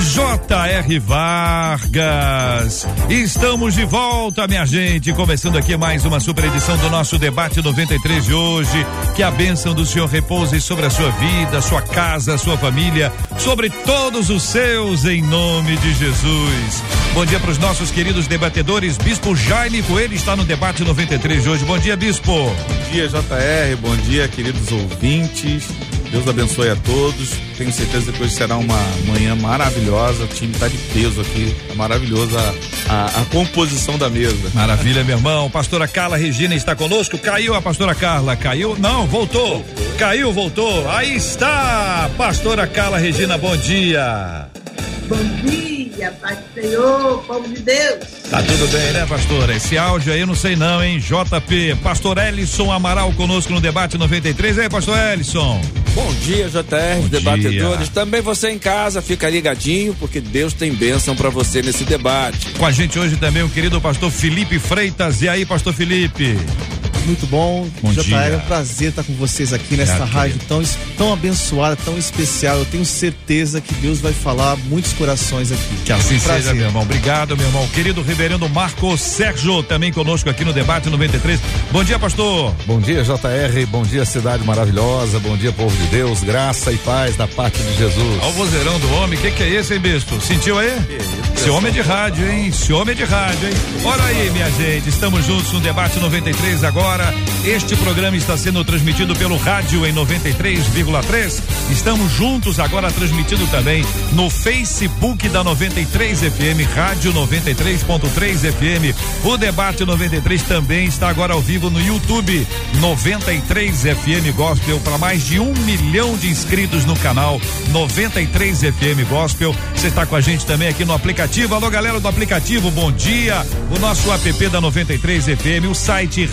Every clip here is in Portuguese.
J.R. Vargas. Estamos de volta, minha gente. Começando aqui mais uma super edição do nosso debate 93 de hoje. Que a bênção do Senhor repouse sobre a sua vida, sua casa, sua família, sobre todos os seus, em nome de Jesus. Bom dia para os nossos queridos debatedores. Bispo Jaime Coelho está no debate 93 de hoje. Bom dia, Bispo. Bom dia, JR. Bom dia, queridos ouvintes. Deus abençoe a todos. Tenho certeza que hoje será uma manhã maravilhosa. O time está de peso aqui. É maravilhosa a, a, composição da mesa. Maravilha, meu irmão. Pastora Carla Regina está conosco. Caiu a pastora Carla. Caiu? Não, voltou. Caiu, voltou. Aí está. Pastora Carla Regina, bom dia. Bom dia, Pai do Senhor, povo de Deus. Tá tudo bem, né, pastora? Esse áudio aí eu não sei não, hein? JP, pastor Ellison Amaral conosco no debate 93. E aí, pastor Ellison? Bom dia, JR, Bom debatedores. dia. Também você em casa, fica ligadinho, porque Deus tem bênção para você nesse debate. Com a gente hoje também o querido pastor Felipe Freitas. E aí, pastor Felipe? Muito bom, Bom JR, dia. é um prazer estar com vocês aqui nesta Ah, rádio tão, tão abençoada, tão especial. Eu tenho certeza que Deus vai falar muitos corações aqui. Que assim Prazer. seja, meu irmão. Obrigado, meu irmão. Querido reverendo Marco Sérgio, também conosco aqui no debate 93. Bom dia, pastor. Bom dia, JR. Bom dia, cidade maravilhosa. Bom dia, povo de Deus. Graça e paz da parte de Jesus. Olha o vozeirão do homem. O que, que é esse, hein, bispo? Sentiu aí? Esse homem é de rádio, hein? Esse homem é de rádio, hein? Ora aí, minha gente. Estamos juntos no debate 93 agora. Este programa está sendo transmitido pelo rádio em 93,3. Estamos juntos agora transmitido também no Facebook da 93 FM, Rádio 93.3 FM. O debate 93 também está agora ao vivo no YouTube 93 FM Gospel para mais de um milhão de inscritos no canal 93 FM Gospel. Você está com a gente também aqui no aplicativo. Alô, galera do aplicativo, bom dia. O nosso app da 93 FM, o site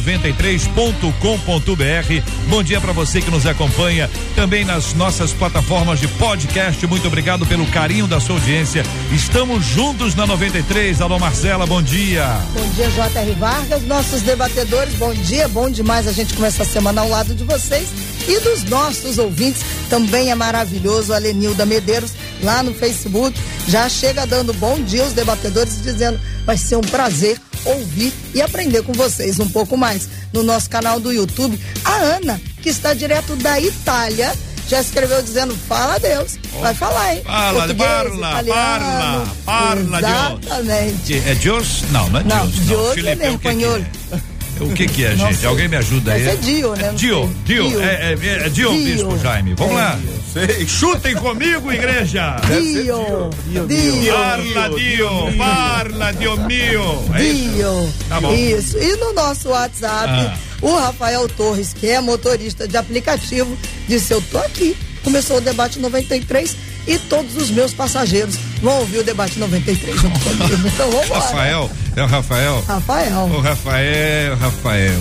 rádio93.com.br. Bom dia para você que nos acompanha também nas nossas plataformas de podcast. Muito obrigado pelo carinho da sua audiência. Estamos juntos na 93. Alô, Marcela, bom dia. Bom dia, J.R. Vargas, nossos debatedores, bom dia, bom demais a gente começar a semana ao lado de vocês e dos nossos ouvintes, também é maravilhoso, a Lenilda Medeiros, lá no Facebook, já chega dando bom dia aos debatedores, dizendo, vai ser um prazer ouvir e aprender com vocês um pouco mais. No nosso canal do YouTube, a Ana, que está direto da Itália, já escreveu dizendo, fala Deus, vai falar, hein? Fala, Português, parla, italiano, parla, parla, Deus. Exatamente. É Dios? Não, não é Não, Dios. Dios Felipe, é o que que espanhol. é? O que que é, Não gente? Alguém me ajuda aí? Ser Dio, né? É Não Dio. Dio, Dio. é, é, é Dio, Dio. Bispo Jaime. Vamos É. lá. Chutem comigo, igreja. Dio, Dio, Parla, Dio, parla, Dio mio. É isso? Dio. Tá bom. Isso. E no nosso WhatsApp, Ah. o Rafael Torres, que é motorista de aplicativo, disse: Eu tô aqui. Começou o debate 93 e todos os meus passageiros vão ouvir o debate 93 junto comigo. Então vamos lá. Rafael, é o Rafael. Rafael. O Rafael, Rafael.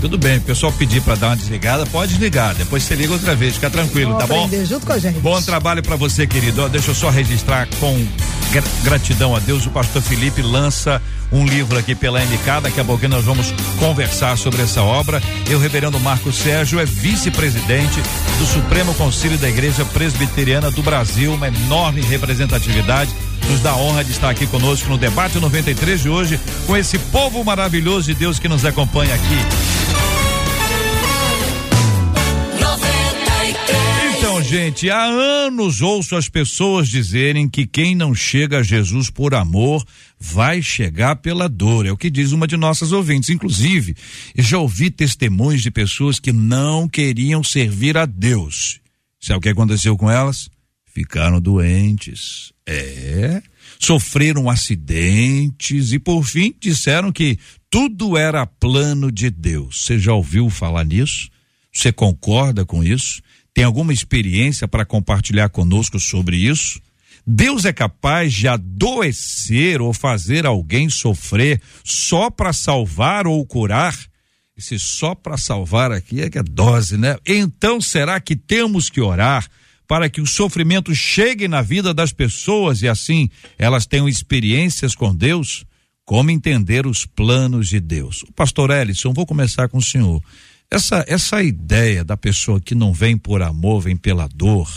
Tudo bem, o pessoal pedir pra dar uma desligada, pode desligar. Depois você liga outra vez, fica tranquilo, Vamos tá bom? junto com a gente. Bom trabalho pra você, querido. Ó, Deixa eu só registrar com gra- gratidão a Deus. O pastor Felipe lança um livro aqui pela MK. Daqui a pouquinho nós vamos conversar sobre essa obra. E o reverendo Marco Sérgio é vice-presidente do Supremo Conselho da Igreja Presbiteriana do Brasil, uma enorme representatividade. Nos dá honra de estar aqui conosco no debate 93 de hoje, com esse povo maravilhoso de Deus que nos acompanha aqui. Gente, há anos ouço as pessoas dizerem que quem não chega a Jesus por amor vai chegar pela dor. É o que diz uma de nossas ouvintes. Inclusive, já ouvi testemunhos de pessoas que não queriam servir a Deus. Sabe o que aconteceu com elas? Ficaram doentes. É. Sofreram acidentes e, por fim, disseram que tudo era plano de Deus. Você já ouviu falar nisso? Você concorda com isso? Tem alguma experiência para compartilhar conosco sobre isso? Deus é capaz de adoecer ou fazer alguém sofrer só para salvar ou curar? Esse só para salvar aqui é que é dose, né? Então será que temos que orar para que o sofrimento chegue na vida das pessoas e assim elas tenham experiências com Deus? Como entender os planos de Deus? O pastor Ellison, vou começar com o senhor. Essa, essa ideia da pessoa que não vem por amor, vem pela dor,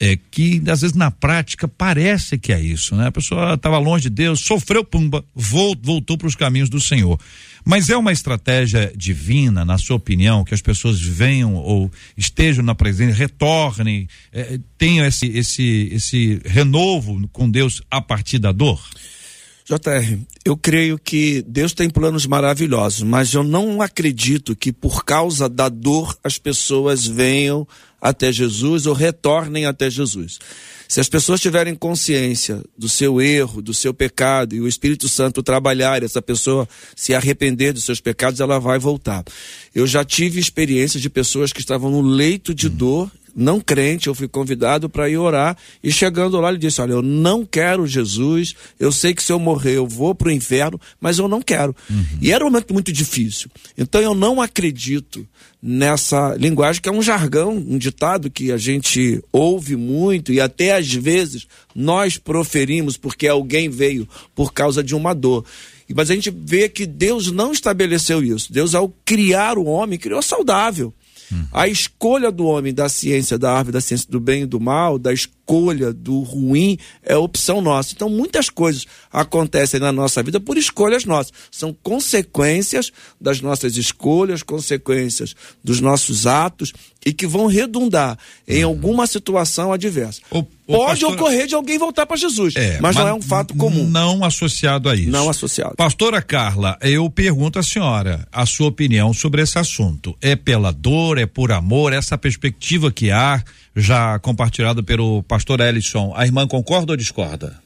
é que às vezes na prática parece que é isso, né? A pessoa estava longe de Deus, sofreu pumba, voltou para os caminhos do Senhor. Mas é uma estratégia divina, na sua opinião, que as pessoas venham ou estejam na presença, retornem, é, tenham esse, esse, esse renovo com Deus a partir da dor? JR, eu creio que Deus tem planos maravilhosos, mas eu não acredito que por causa da dor as pessoas venham até Jesus ou retornem até Jesus. Se as pessoas tiverem consciência do seu erro, do seu pecado, e o Espírito Santo trabalhar, essa pessoa se arrepender dos seus pecados, ela vai voltar. Eu já tive experiências de pessoas que estavam no leito de dor não crente, eu fui convidado para ir orar e chegando lá ele disse: "Olha, eu não quero Jesus. Eu sei que se eu morrer eu vou para o inferno, mas eu não quero". Uhum. E era um momento muito difícil. Então eu não acredito nessa linguagem que é um jargão, um ditado que a gente ouve muito e até às vezes nós proferimos porque alguém veio por causa de uma dor. Mas a gente vê que Deus não estabeleceu isso. Deus, ao criar o homem, criou saudável. A escolha do homem da ciência da árvore, da ciência do bem e do mal, da escolha do ruim, é opção nossa. Então, muitas coisas acontecem na nossa vida por escolhas nossas. São consequências das nossas escolhas, consequências dos nossos atos e que vão redundar em alguma situação adversa. O Pode pastor... ocorrer de alguém voltar para Jesus, é, mas, mas, não é um fato comum. Não associado a isso. Não associado. Pastora Carla, eu pergunto à senhora a sua opinião sobre esse assunto. É pela dor, é por amor, essa perspectiva que há, já compartilhada pelo pastor Ellison, a irmã concorda ou discorda?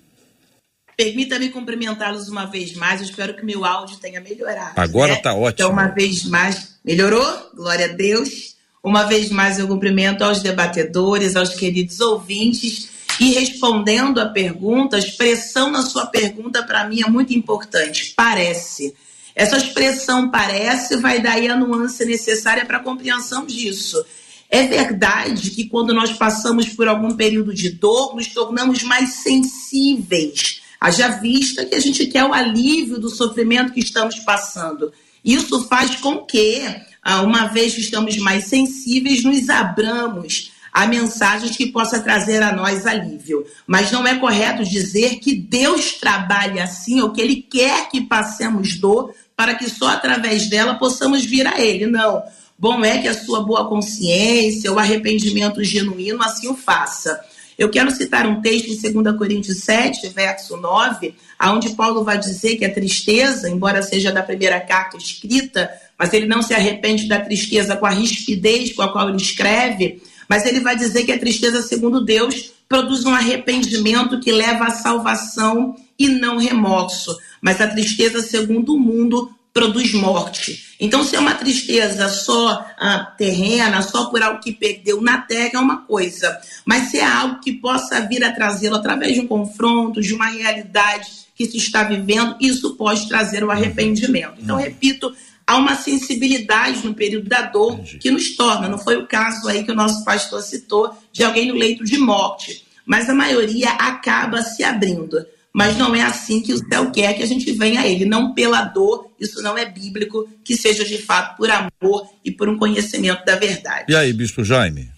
Permita-me cumprimentá-los uma vez mais. Eu espero que meu áudio tenha melhorado. Agora está né? ótimo. Então, uma vez mais, melhorou? Glória a Deus. Uma vez mais, eu cumprimento aos debatedores, aos queridos ouvintes. E respondendo a pergunta, a expressão na sua pergunta para mim é muito importante. Parece. Essa expressão parece vai daí a nuance necessária para a compreensão disso. É verdade que quando nós passamos por algum período de dor, nos tornamos mais sensíveis. Haja vista que a gente quer o alívio do sofrimento que estamos passando. Isso faz com que ah, uma vez que estamos mais sensíveis, nos abramos a mensagens que possa trazer a nós alívio. Mas não é correto dizer que Deus trabalha assim ou que Ele quer que passemos dor para que só através dela possamos vir a Ele. Não. Bom é que a sua boa consciência, o arrependimento genuíno assim o faça. Eu quero citar um texto em 2 Coríntios 7, verso 9, onde Paulo vai dizer que a tristeza, embora seja da primeira carta escrita, mas ele não se arrepende da tristeza com a rispidez com a qual ele escreve, mas ele vai dizer que a tristeza, segundo Deus, produz um arrependimento que leva à salvação e não remorso. Mas a tristeza, segundo o mundo, produz morte. Então, se é uma tristeza só ah, terrena, só por algo que perdeu na terra, é uma coisa. Mas se é algo que possa vir a trazê-lo através de um confronto, de uma realidade que se está vivendo, isso pode trazer o arrependimento. Então, repito, há uma sensibilidade no período da dor Entendi. que nos torna. Não foi o caso aí que o nosso pastor citou de alguém no leito de morte, mas a maioria acaba se abrindo. Mas não é assim que o céu quer que a gente venha a ele, não pela dor, isso não é bíblico, que seja de fato por amor e por um conhecimento da verdade. E aí, Bispo Jaime?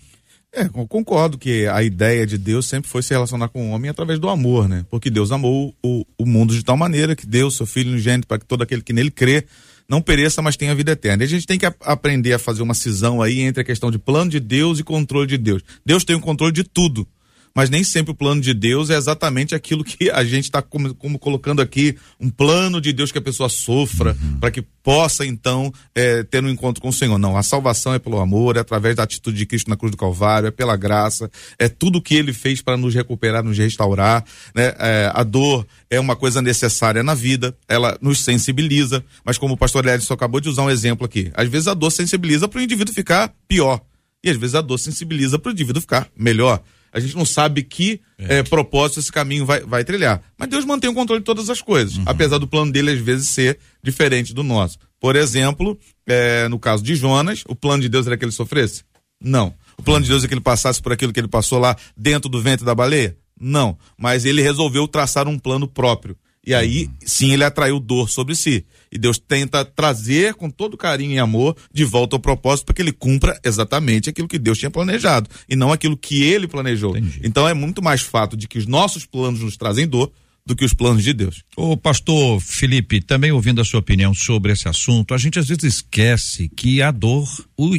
É, eu concordo que a ideia de Deus sempre foi se relacionar com o homem através do amor, né? Porque Deus amou o, o mundo de tal maneira que deu seu Filho unigênito para que todo aquele que nele crê não pereça, mas tenha vida eterna. E a gente tem que a, aprender a fazer uma cisão aí entre a questão de plano de Deus e controle de Deus. Deus tem o controle de tudo mas nem sempre o plano de Deus é exatamente aquilo que a gente está como, como, colocando aqui, um plano de Deus que a pessoa sofra, uhum. para que possa então é, ter um encontro com o Senhor. Não, a salvação é pelo amor, é através da atitude de Cristo na cruz do Calvário, é pela graça, é tudo o que ele fez para nos recuperar, nos restaurar. Né? É, a dor é uma coisa necessária na vida, ela nos sensibiliza, mas como o pastor Edson acabou de usar um exemplo aqui, às vezes a dor sensibiliza para o indivíduo ficar pior. E às vezes a dor sensibiliza para o indivíduo ficar melhor. A gente não sabe que é. propósito esse caminho vai, vai trilhar. Mas Deus mantém o controle de todas as coisas, uhum. apesar do plano dele às vezes ser diferente do nosso. Por exemplo, é, no caso de Jonas, o plano de Deus era que ele sofresse? Não. O plano de Deus é que ele passasse por aquilo que ele passou lá dentro do ventre da baleia? Não. Mas ele resolveu traçar um plano próprio. E aí, sim, ele atraiu dor sobre si. E Deus tenta trazer com todo carinho e amor de volta ao propósito para que ele cumpra exatamente aquilo que Deus tinha planejado e não aquilo que ele planejou. Entendi. Então é muito mais fato de que os nossos planos nos trazem dor do que os planos de Deus. O pastor Felipe, também ouvindo a sua opinião sobre esse assunto, a gente às vezes esquece que a dor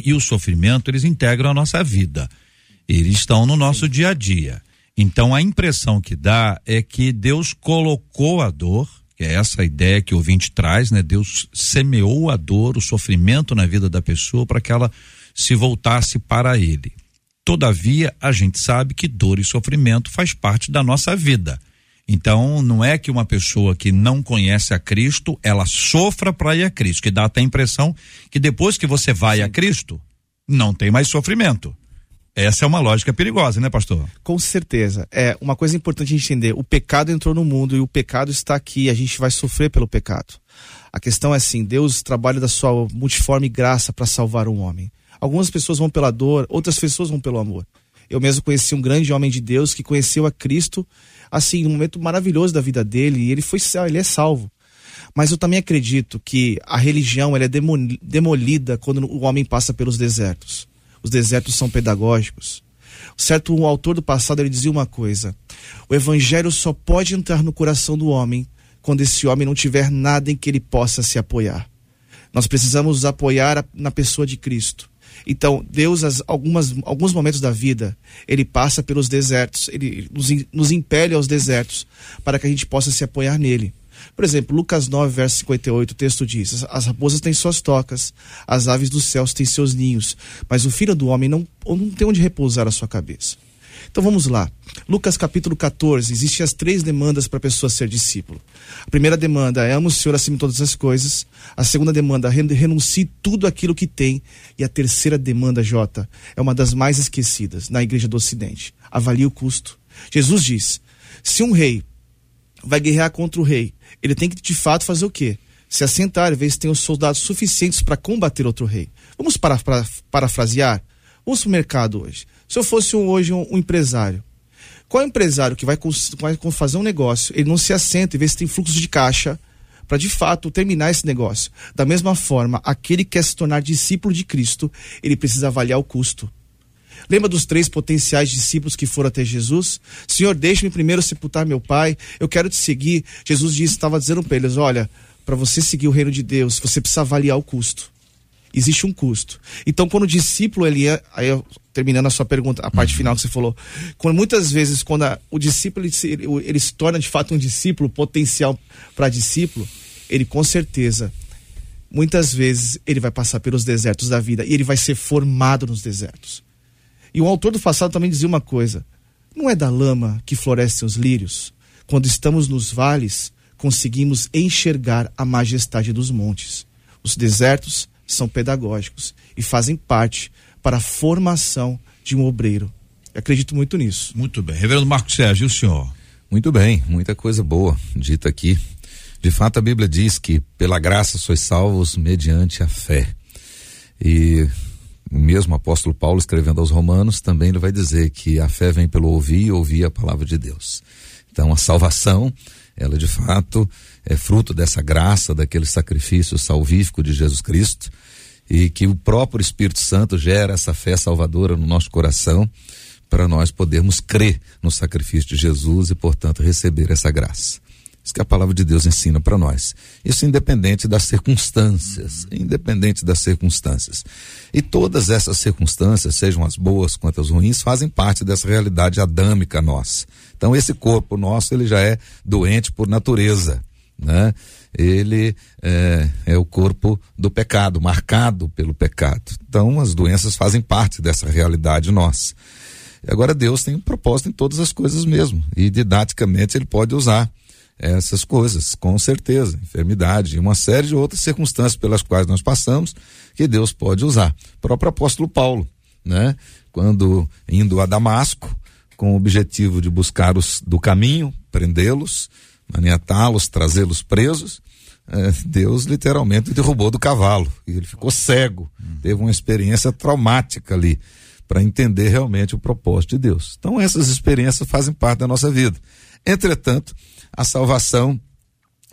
e o sofrimento eles integram a nossa vida. Eles estão no nosso dia a dia. Então a impressão que dá é que Deus colocou a dor, que é essa ideia que o ouvinte traz, né? Deus semeou a dor, o sofrimento na vida da pessoa para que ela se voltasse para ele. Todavia, a gente sabe que dor e sofrimento faz parte da nossa vida. Então, não é que uma pessoa que não conhece a Cristo, ela sofra para ir a Cristo, que dá até a impressão que depois que você vai Sim. a Cristo, não tem mais sofrimento. Essa é uma lógica perigosa, né, pastor? Com certeza. É uma coisa importante entender: o pecado entrou no mundo e o pecado está aqui. A gente vai sofrer pelo pecado. A questão é assim: Deus trabalha da sua multiforme graça para salvar um homem. Algumas pessoas vão pela dor, outras pessoas vão pelo amor. Eu mesmo conheci um grande homem de Deus que conheceu a Cristo, assim, num momento maravilhoso da vida dele, e ele foi, ele é salvo. Mas eu também acredito que a religião ela é demolida quando o homem passa pelos desertos os desertos são pedagógicos. Certo um autor do passado ele dizia uma coisa: o evangelho só pode entrar no coração do homem quando esse homem não tiver nada em que ele possa se apoiar. Nós precisamos apoiar na pessoa de Cristo. Então, Deus, as, algumas, alguns momentos da vida, Ele passa pelos desertos, Ele nos, nos impele aos desertos, para que a gente possa se apoiar nele. Por exemplo, Lucas 9, verso 58, o texto diz: As raposas têm suas tocas, as aves dos céus têm seus ninhos, mas o filho do homem não, não tem onde repousar a sua cabeça. Então vamos lá. Lucas capítulo 14, existem as três demandas para a pessoa ser discípulo. A primeira demanda é ama o Senhor acima de todas as coisas. A segunda demanda, renuncie tudo aquilo que tem. E a terceira demanda, Jota, é uma das mais esquecidas na igreja do Ocidente. Avalie o custo. Jesus diz: se um rei vai guerrear contra o rei ele tem que de fato fazer o quê? Se assentar e ver se tem os soldados suficientes para combater outro rei. Vamos para, para, parafrasear? Vamos para o mercado hoje. Se eu fosse um, hoje um, um, empresário, qual empresário que vai, vai fazer um negócio, ele não se assenta e vê se tem fluxo de caixa para de fato terminar esse negócio? Da mesma forma, aquele que quer se tornar discípulo de Cristo, ele precisa avaliar o custo. Lembra dos três potenciais discípulos que foram até Jesus? Senhor, deixe-me primeiro sepultar meu pai, eu quero te seguir. Jesus disse, estava dizendo para eles: olha, para você seguir o reino de Deus, você precisa avaliar o custo. Existe um custo. Então, quando o discípulo, ele é, aí eu, terminando a sua pergunta, a parte final que você falou, quando muitas vezes, quando a, o discípulo ele, ele se torna de fato um discípulo, potencial para discípulo, ele com certeza muitas vezes ele vai passar pelos desertos da vida e ele vai ser formado nos desertos. E o autor do passado também dizia uma coisa: não é da lama que florescem os lírios. Quando estamos nos vales, conseguimos enxergar a majestade dos montes. Os desertos são pedagógicos e fazem parte para a formação de um obreiro. Eu acredito muito nisso. Muito bem. Reverendo Marcos Sérgio, e o senhor? Muito bem, muita coisa boa dita aqui. De fato, a Bíblia diz que pela graça sois salvos mediante a fé. E mesmo apóstolo Paulo escrevendo aos Romanos, também ele vai dizer que a fé vem pelo ouvir e ouvir a palavra de Deus. Então a salvação, ela de fato é fruto dessa graça, daquele sacrifício salvífico de Jesus Cristo e que o próprio Espírito Santo gera essa fé salvadora no nosso coração para nós podermos crer no sacrifício de Jesus e, portanto, receber essa graça. Isso que a palavra de Deus ensina para nós. Isso independente das circunstâncias, independente das circunstâncias. E todas essas circunstâncias, sejam as boas quanto as ruins, fazem parte dessa realidade adâmica nossa. Então esse corpo nosso, ele já é doente por natureza, né? Ele é, é o corpo do pecado, marcado pelo pecado. Então as doenças fazem parte dessa realidade nossa. Agora Deus tem um propósito em todas as coisas mesmo, e didaticamente ele pode usar essas coisas, com certeza, enfermidade e uma série de outras circunstâncias pelas quais nós passamos que Deus pode usar. O próprio apóstolo Paulo, né? Quando indo a Damasco, com o objetivo de buscar os do caminho, prendê-los, maniatá-los, trazê-los presos. É, Deus literalmente derrubou do cavalo e ele ficou cego, teve uma experiência traumática ali para entender realmente o propósito de Deus. Então essas experiências fazem parte da nossa vida. Entretanto, a salvação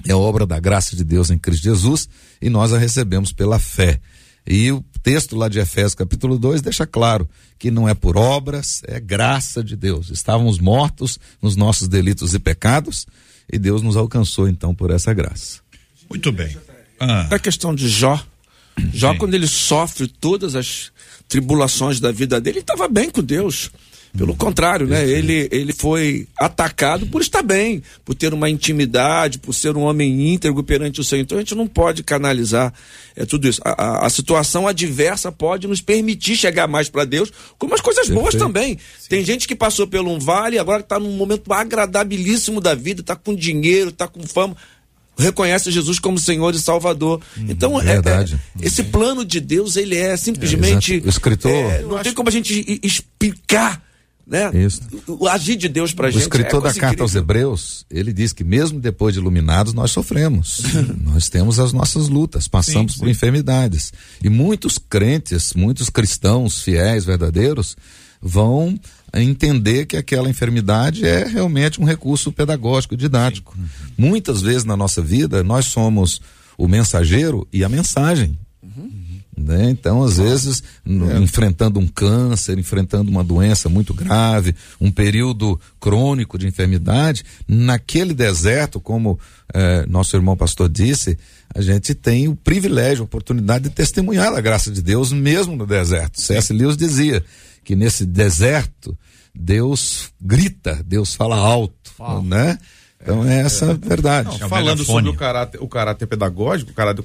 é obra da graça de Deus em Cristo Jesus e nós a recebemos pela fé. E o texto lá de Efésios capítulo 2 deixa claro que não é por obras, é graça de Deus. Estávamos mortos nos nossos delitos e pecados e Deus nos alcançou então por essa graça. Muito bem. Ah. A questão de Jó. Jó, Sim. quando ele sofre todas as tribulações da vida dele, ele estava bem com Deus. Pelo contrário, né? Ele, ele foi atacado por estar bem, por ter uma intimidade, por ser um homem íntegro perante o Senhor. Então a gente não pode canalizar é, tudo isso. A, a, a situação adversa pode nos permitir chegar mais para Deus, como as coisas Perfeito. boas também. Sim. Tem gente que passou por um vale e agora está num momento agradabilíssimo da vida, está com dinheiro, está com fama reconhece Jesus como Senhor e Salvador. Hum, então, é, é, esse plano de Deus, ele é simplesmente. É, o escritor. É, não tem como a gente explicar né? Isso. O agir de Deus pra o gente. O escritor é da carta incrível. aos Hebreus, ele diz que mesmo depois de iluminados, nós sofremos. nós temos as nossas lutas, passamos sim, por sim. enfermidades. E muitos crentes, muitos cristãos fiéis, verdadeiros, vão entender que aquela enfermidade é realmente um recurso pedagógico, didático. Uhum. Muitas vezes na nossa vida, nós somos o mensageiro e a mensagem. Né? Então, às vezes, é. enfrentando um câncer, enfrentando uma doença muito grave, um período crônico de enfermidade, naquele deserto, como eh, nosso irmão pastor disse, a gente tem o privilégio, a oportunidade de testemunhar a graça de Deus mesmo no deserto. C.S. Lewis dizia que nesse deserto Deus grita, Deus fala alto, Uau. né? Então é essa é, a verdade. Não, falando sobre o caráter, o caráter pedagógico, o caráter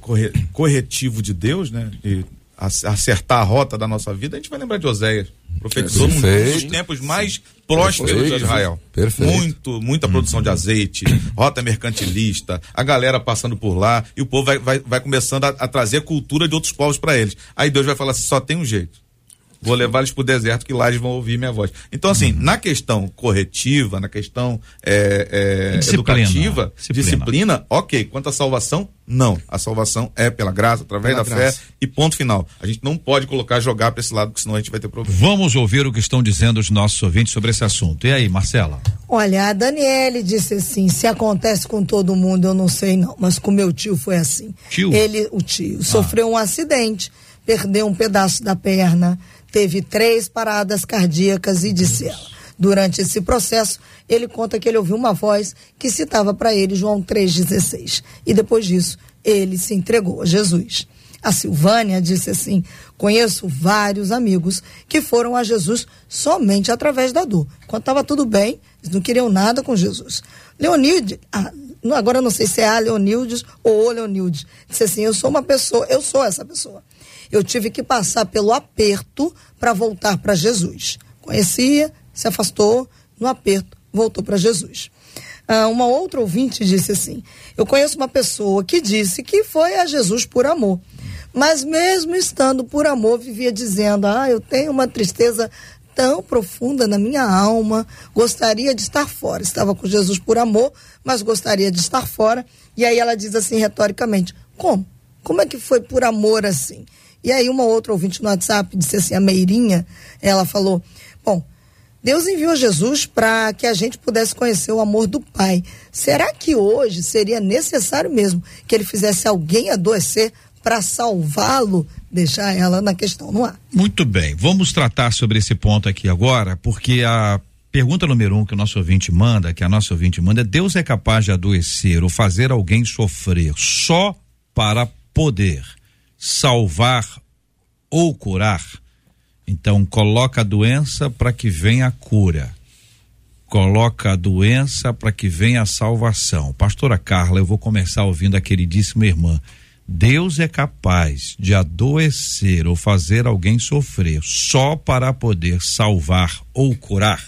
corretivo de Deus, né? De acertar a rota da nossa vida, a gente vai lembrar de Oséias. Profetizou num dos tempos mais prósperos Perfeito. de Israel. Perfeito. Muito, muita produção de azeite, rota mercantilista, a galera passando por lá, e o povo vai, vai, vai começando a, a trazer a cultura de outros povos para eles. Aí Deus vai falar assim: só tem um jeito vou levar eles para o deserto que lá eles vão ouvir minha voz. Então, assim, uhum. na questão corretiva, na questão é, é, disciplina. educativa, disciplina. disciplina. ok. Quanto à salvação, não. A salvação é pela graça, através pela da graça. fé e ponto final. A gente não pode colocar, jogar para esse lado, porque senão a gente vai ter problema. Vamos ouvir o que estão dizendo os nossos ouvintes sobre esse assunto. E aí, Marcela? Olha, a Daniele disse assim: se acontece com todo mundo, eu não sei não, mas com meu tio foi assim. Tio? Ele, o tio, ah. sofreu um acidente, perdeu um pedaço da perna teve três paradas cardíacas e disse ela. Durante esse processo, ele conta que ele ouviu uma voz que citava para ele João 3,16. E depois disso, ele se entregou a Jesus. A Silvânia disse assim: Conheço vários amigos que foram a Jesus somente através da dor. Quando estava tudo bem, eles não queriam nada com Jesus. Leonilde, ah, agora não sei se é a Leonildes ou o Leonilde, disse assim: Eu sou uma pessoa, eu sou essa pessoa eu tive que passar pelo aperto para voltar para Jesus. Conhecia, se afastou, no aperto, voltou para Jesus. Ah, uma outra ouvinte disse assim: Eu conheço uma pessoa que disse que foi a Jesus por amor. Mas mesmo estando por amor, vivia dizendo: Ah, eu tenho uma tristeza tão profunda na minha alma, gostaria de estar fora. Estava com Jesus por amor, mas gostaria de estar fora. E aí ela diz assim retoricamente: Como? Como é que foi por amor assim? E aí uma outra ouvinte no WhatsApp disse assim, a Meirinha, ela falou, bom, Deus enviou Jesus para que a gente pudesse conhecer o amor do Pai. Será que hoje seria necessário mesmo que ele fizesse alguém adoecer para salvá-lo? Deixar ela na questão no ar. Muito bem, vamos tratar sobre esse ponto aqui agora, porque a pergunta número um que o nosso ouvinte manda, que a nossa ouvinte manda, é Deus é capaz de adoecer ou fazer alguém sofrer só para poder salvar ou curar. Então, coloca a doença para que venha a cura. Coloca a doença para que venha a salvação. Pastora Carla, eu vou começar ouvindo a queridíssima irmã. Deus é capaz de adoecer ou fazer alguém sofrer só para poder salvar ou curar?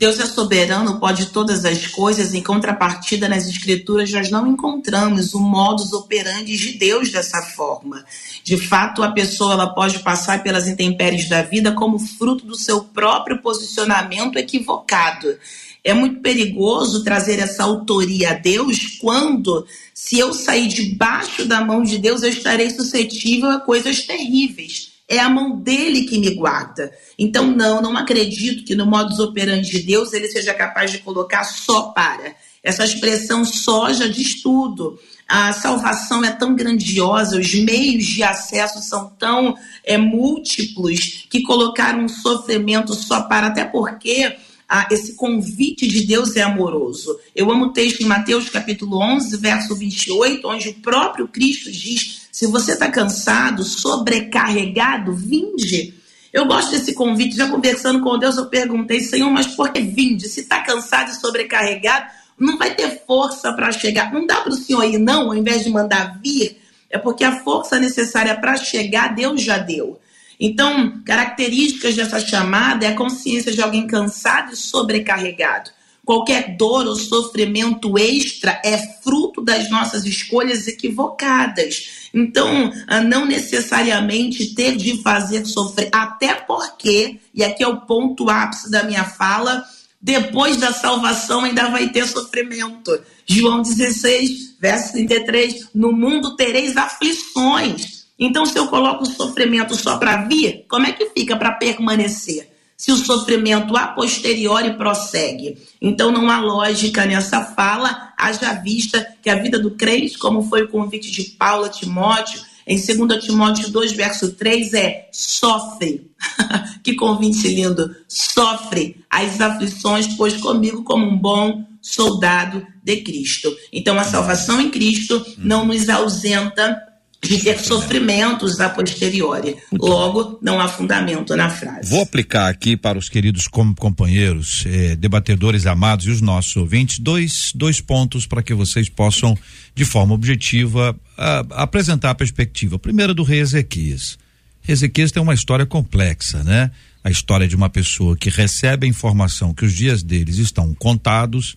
Deus é soberano, pode todas as coisas, em contrapartida, nas Escrituras, nós não encontramos o modus operandi de Deus dessa forma. De fato, a pessoa ela pode passar pelas intempéries da vida como fruto do seu próprio posicionamento equivocado. É muito perigoso trazer essa autoria a Deus quando, se eu sair debaixo da mão de Deus, eu estarei suscetível a coisas terríveis é a mão dele que me guarda. Então, não, não acredito que no modus operandi de Deus ele seja capaz de colocar só para. Essa expressão só já diz tudo. A salvação é tão grandiosa, os meios de acesso são tão é, múltiplos que colocar um sofrimento só para, até porque ah, esse convite de Deus é amoroso. Eu amo o texto em Mateus capítulo 11, verso 28, onde o próprio Cristo diz se você está cansado, sobrecarregado, vinde. Eu gosto desse convite. Já conversando com Deus, eu perguntei, Senhor, mas por que vinde? Se está cansado e sobrecarregado, não vai ter força para chegar. Não dá para o Senhor ir, não, ao invés de mandar vir. É porque a força necessária para chegar, Deus já deu. Então, características dessa chamada é a consciência de alguém cansado e sobrecarregado. Qualquer dor ou sofrimento extra é fruto das nossas escolhas equivocadas. Então, ah, não necessariamente ter de fazer sofrer, até porque, e aqui é o ponto ápice da minha fala, depois da salvação ainda vai ter sofrimento. João 16, verso 33, no mundo tereis aflições. Então, se eu coloco o sofrimento só para vir, como é que fica para permanecer? Se o sofrimento a posteriori prossegue. Então não há lógica nessa fala, haja vista que a vida do crente, como foi o convite de Paulo a Timóteo, em 2 Timóteo 2, verso 3, é sofre. que convite lindo! Sofre as aflições, pois comigo como um bom soldado de Cristo. Então a salvação em Cristo não nos ausenta de ter sofrimentos a posteriori. Logo, não há fundamento na frase. Vou aplicar aqui para os queridos companheiros, eh, debatedores amados e os nossos ouvintes, dois, dois pontos para que vocês possam, de forma objetiva, a, apresentar a perspectiva. Primeiro, do rei Ezequias. Ezequias tem uma história complexa, né? A história de uma pessoa que recebe a informação que os dias deles estão contados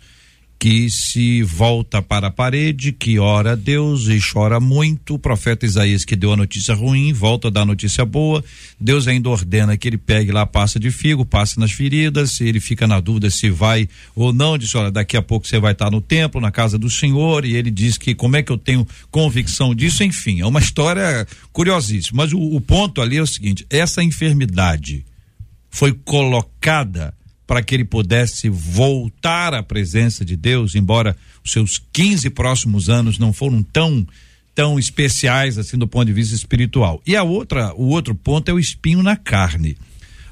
que se volta para a parede, que ora a Deus e chora muito. O profeta Isaías, que deu a notícia ruim, volta a dar a notícia boa. Deus ainda ordena que ele pegue lá a pasta de figo, passe nas feridas. Ele fica na dúvida se vai ou não. Diz: Olha, daqui a pouco você vai estar no templo, na casa do Senhor. E ele diz que como é que eu tenho convicção disso? Enfim, é uma história curiosíssima. Mas o, o ponto ali é o seguinte: essa enfermidade foi colocada para que ele pudesse voltar à presença de Deus, embora os seus 15 próximos anos não foram tão tão especiais assim do ponto de vista espiritual. E a outra, o outro ponto é o espinho na carne.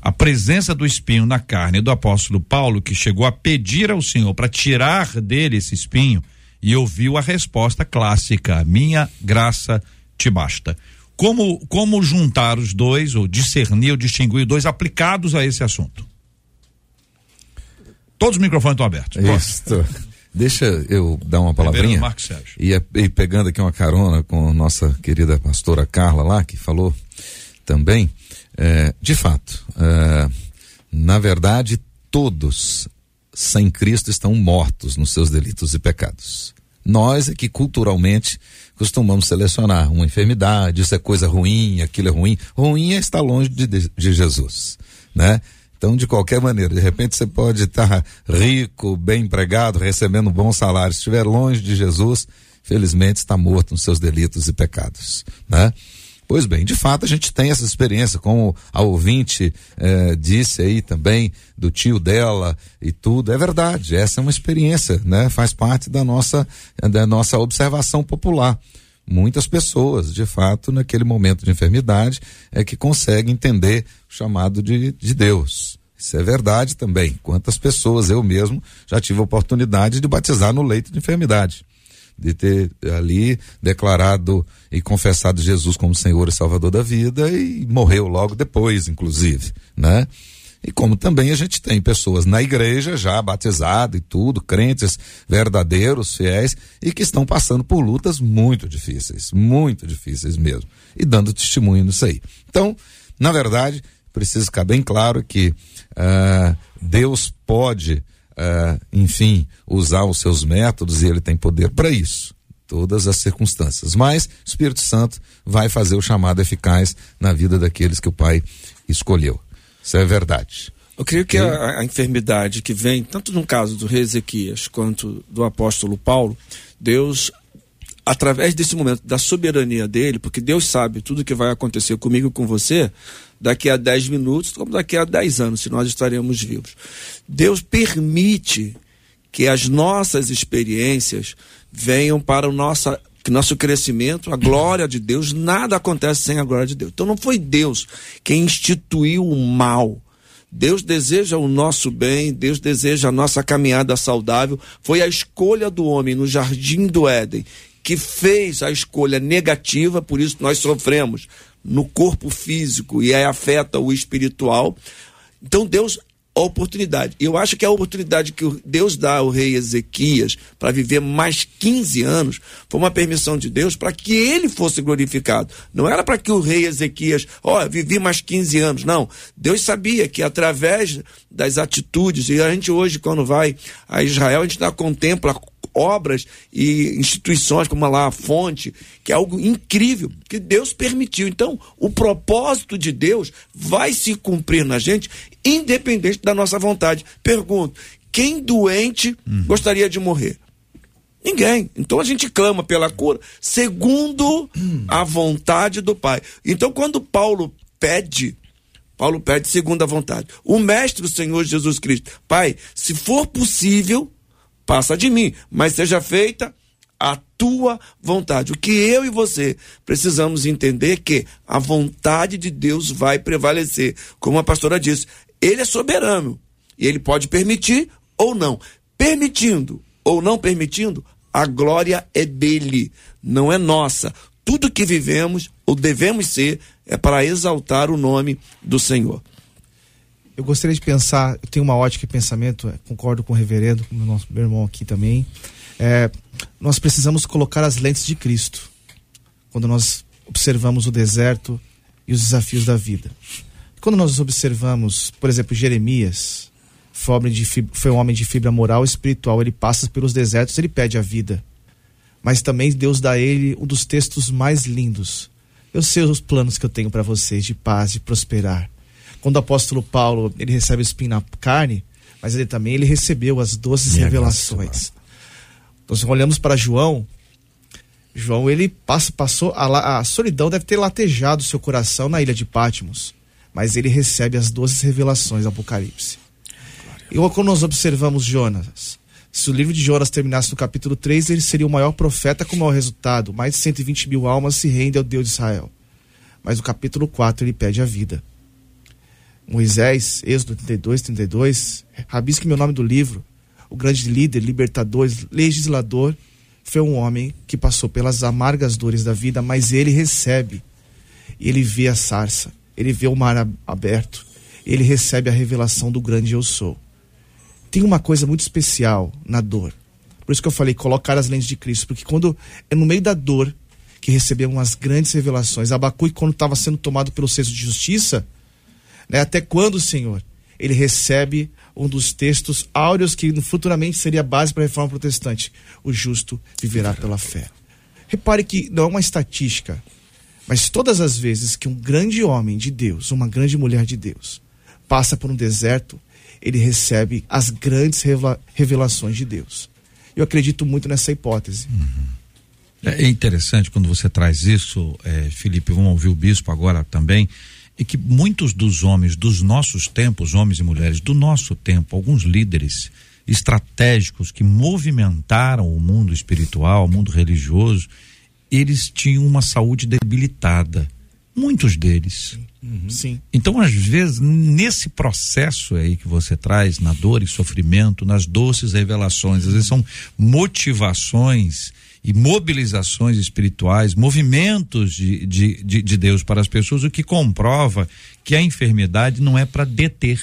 A presença do espinho na carne do apóstolo Paulo, que chegou a pedir ao Senhor para tirar dele esse espinho, e ouviu a resposta clássica: minha graça te basta. Como, como juntar os dois, ou discernir ou distinguir dois aplicados a esse assunto? Todos os microfones estão abertos. Isso. Deixa eu dar uma palavrinha. E, e, pegando aqui uma carona com nossa querida pastora Carla lá, que falou também, é, de fato, é, na verdade, todos sem Cristo estão mortos nos seus delitos e pecados. Nós é que culturalmente costumamos selecionar uma enfermidade, isso é coisa ruim, aquilo é ruim. Ruim é estar longe de, de Jesus, né? Então, de qualquer maneira, de repente você pode estar rico, bem empregado, recebendo um bom salário. Se estiver longe de Jesus, felizmente está morto nos seus delitos e pecados, né? Pois bem, de fato a gente tem essa experiência, como a ouvinte eh, disse aí também do tio dela e tudo, é verdade, essa é uma experiência, né? Faz parte da nossa, da nossa observação popular muitas pessoas, de fato, naquele momento de enfermidade, é que conseguem entender o chamado de, de Deus. Isso é verdade também. Quantas pessoas eu mesmo já tive a oportunidade de batizar no leito de enfermidade, de ter ali declarado e confessado Jesus como Senhor e Salvador da vida e morreu logo depois, inclusive, né? E como também a gente tem pessoas na igreja já batizadas e tudo, crentes verdadeiros, fiéis, e que estão passando por lutas muito difíceis, muito difíceis mesmo, e dando testemunho nisso aí. Então, na verdade, precisa ficar bem claro que uh, Deus pode, uh, enfim, usar os seus métodos e ele tem poder para isso. Todas as circunstâncias. Mas o Espírito Santo vai fazer o chamado eficaz na vida daqueles que o Pai escolheu. Isso é verdade. Eu creio que a, a, enfermidade que vem, tanto no caso do rei Ezequias quanto do apóstolo Paulo, Deus, através desse momento da soberania dele, porque Deus sabe tudo que vai acontecer comigo e com você, daqui a 10 minutos, como daqui a 10 anos, se nós estaremos vivos. Deus permite que as nossas experiências venham para o nosso, nosso crescimento, a glória de Deus, nada acontece sem a glória de Deus. Então não foi Deus quem instituiu o mal Deus deseja o nosso bem, Deus deseja a nossa caminhada saudável. Foi a escolha do homem no jardim do Éden que fez a escolha negativa, por isso nós sofremos no corpo físico e aí afeta o espiritual. Então Deus oportunidade. Eu acho que a oportunidade que Deus dá ao rei Ezequias para viver mais 15 anos foi uma permissão de Deus para que ele fosse glorificado. Não era para que o rei Ezequias, ó, oh, vivi mais 15 anos. Não. Deus sabia que através das atitudes, e a gente hoje, quando vai a Israel, a gente dá, contempla obras e instituições como lá a fonte, que é algo incrível, que Deus permitiu. Então, o propósito de Deus vai se cumprir na gente, independente da nossa vontade. Pergunto: quem doente uhum. gostaria de morrer? Ninguém. Então a gente clama pela cura segundo a vontade do Pai. Então quando Paulo pede, Paulo pede segundo a vontade. O mestre, o Senhor Jesus Cristo, Pai, se for possível, passa de mim, mas seja feita a tua vontade. O que eu e você precisamos entender é que a vontade de Deus vai prevalecer. Como a pastora disse, ele é soberano e ele pode permitir ou não. Permitindo ou não permitindo, a glória é dele, não é nossa. Tudo que vivemos ou devemos ser é para exaltar o nome do Senhor eu gostaria de pensar, eu tenho uma ótica de pensamento, é, concordo com o reverendo, com o nosso meu irmão aqui também. É, nós precisamos colocar as lentes de Cristo quando nós observamos o deserto e os desafios da vida. Quando nós observamos, por exemplo, Jeremias, foi, homem de fibra, foi um homem de fibra moral e espiritual, ele passa pelos desertos, ele pede a vida. Mas também Deus dá a ele um dos textos mais lindos. Eu sei os planos que eu tenho para vocês de paz, de prosperar quando o apóstolo Paulo ele recebe o espinho na carne, mas ele também ele recebeu as doces revelações. Então, se olhamos para João, João ele passa, passou a, a solidão deve ter latejado seu coração na ilha de Pátimos, mas ele recebe as doces revelações do Apocalipse. E quando nós observamos Jonas, se o livro de Jonas terminasse no capítulo 3, ele seria o maior profeta com o maior resultado. Mais de 120 mil almas se rendem ao Deus de Israel. Mas no capítulo 4 ele pede a vida. Moisés, Êxodo 32, 32, rabisque meu nome do livro. O grande líder, libertador, legislador, foi um homem que passou pelas amargas dores da vida, mas ele recebe. Ele vê a sarça, ele vê o mar aberto, ele recebe a revelação do grande eu sou. Tem uma coisa muito especial na dor. Por isso que eu falei, colocar as lentes de Cristo, porque quando é no meio da dor que recebemos as grandes revelações. Abacuque, quando estava sendo tomado pelo senso de justiça, né? Até quando, Senhor? Ele recebe um dos textos áureos que futuramente seria base para a reforma protestante: o justo viverá pela fé. Repare que não é uma estatística, mas todas as vezes que um grande homem de Deus, uma grande mulher de Deus, passa por um deserto, ele recebe as grandes revelações de Deus. Eu acredito muito nessa hipótese. Uhum. É interessante quando você traz isso, é, Felipe. Vamos ouvir o bispo agora também é que muitos dos homens dos nossos tempos, homens e mulheres do nosso tempo, alguns líderes estratégicos que movimentaram o mundo espiritual, o mundo religioso, eles tinham uma saúde debilitada. Muitos deles. Uhum. Sim. Então, às vezes, nesse processo aí que você traz, na dor e sofrimento, nas doces revelações, às vezes são motivações e mobilizações espirituais, movimentos de, de, de, de Deus para as pessoas, o que comprova que a enfermidade não é para deter.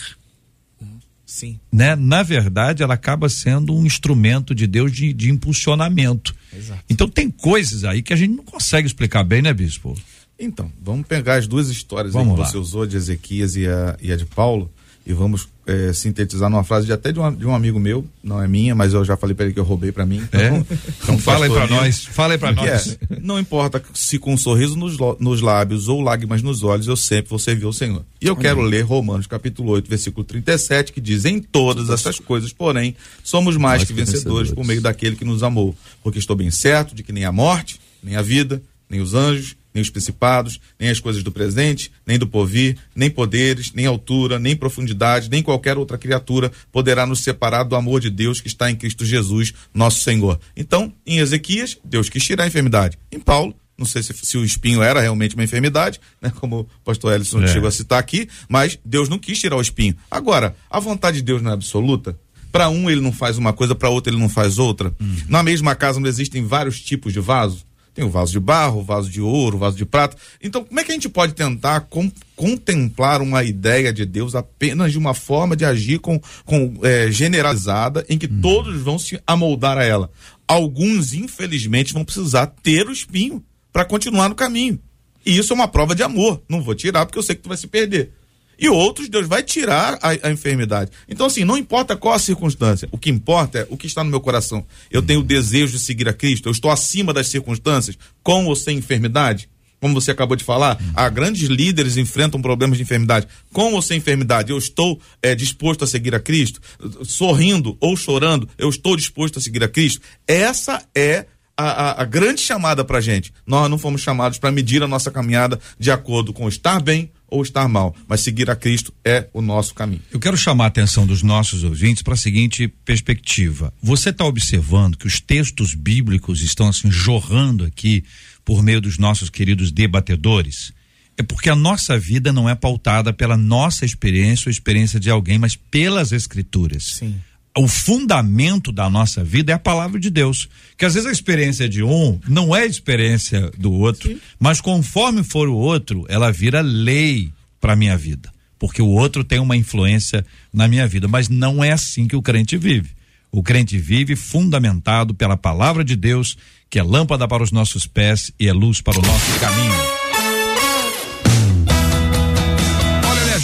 Sim. Né? Na verdade, ela acaba sendo um instrumento de Deus de, de impulsionamento. Exato. Então tem coisas aí que a gente não consegue explicar bem, né, bispo? Então, vamos pegar as duas histórias Vamos que lá. você usou, de Ezequias e a, e a de Paulo, e vamos eh, sintetizar numa frase de até de, uma- de um amigo meu, não é minha, mas eu já falei para ele que eu roubei para mim. É? Então, Então fala aí pastor nós, fala aí que nós. é, não importa se com um sorriso nos, nos lábios ou lágrimas nos olhos, eu sempre vou servir ao Senhor. E eu quero ler Romanos capítulo 8, versículo 37, que diz: Em todas essas coisas, porém, somos mais que vencedores por meio daquele que nos amou. Porque estou bem certo de que nem a morte, nem a vida, nem os anjos, nem os principados, nem as coisas do presente, nem do porvir, nem poderes, nem altura, nem profundidade, nem qualquer outra criatura poderá nos separar do amor de Deus que está em Cristo Jesus, nosso Senhor. Então, em Ezequias, Deus quis tirar a enfermidade. Em Paulo, não sei se, se o espinho era realmente uma enfermidade, né, como o pastor Ellison É. chegou a citar aqui, mas Deus não quis tirar o espinho. Agora, a vontade de Deus não é absoluta? Para um ele não faz uma coisa, para outro ele não faz outra. Na mesma casa não existem vários tipos de vaso. Tem o vaso de barro, o vaso de ouro, o vaso de prata. Então, como é que a gente pode tentar com- contemplar uma ideia de Deus apenas de uma forma de agir com, com é, generalizada, em que todos vão se amoldar a ela? Alguns, infelizmente, vão precisar ter o espinho para continuar no caminho. E isso é uma prova de amor. Não vou tirar porque eu sei que tu vai se perder. E outros, Deus vai tirar a, a enfermidade. Então, assim, não importa qual a circunstância. O que importa é o que está no meu coração. Eu tenho o desejo de seguir a Cristo. Eu estou acima das circunstâncias, com ou sem enfermidade. Como você acabou de falar, há grandes líderes enfrentam problemas de enfermidade. Com ou sem enfermidade, eu estou eh, disposto a seguir a Cristo. Sorrindo ou chorando, eu estou disposto a seguir a Cristo. Essa é a, a- a grande chamada pra gente. Nós não fomos chamados para medir a nossa caminhada de acordo com estar bem ou estar mal, mas seguir a Cristo é o nosso caminho. Eu quero chamar a atenção dos nossos ouvintes para a seguinte perspectiva. Você está observando que os textos bíblicos estão assim jorrando aqui por meio dos nossos queridos debatedores? É porque a nossa vida não é pautada pela nossa experiência ou experiência de alguém, mas pelas escrituras. Sim. O fundamento da nossa vida é a palavra de Deus. Que às vezes a experiência de um não é a experiência do outro, mas conforme for o outro, ela vira lei para minha vida. Porque o outro tem uma influência na minha vida, mas não é assim que o crente vive. O crente vive fundamentado pela palavra de Deus, que é lâmpada para os nossos pés e é luz para o nosso caminho.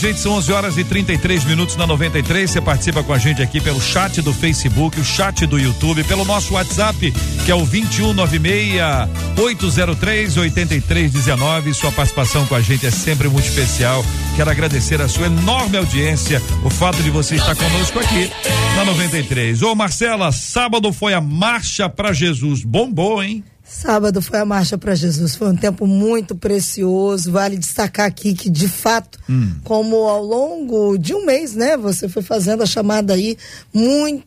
Gente, são 11 horas e 33 minutos na 93. Você participa com a gente aqui pelo chat do Facebook, o chat do YouTube, pelo nosso WhatsApp, que é o 2196-803-8319. Sua participação com a gente é sempre muito especial. Quero agradecer a sua enorme audiência, o fato de você estar conosco aqui na 93. Ô, Marcela, sábado foi a Marcha para Jesus. Bombou, hein? Sábado foi a marcha para Jesus, foi um tempo muito precioso. Vale destacar aqui que, de fato, como ao longo de um mês, né, você foi fazendo a chamada aí,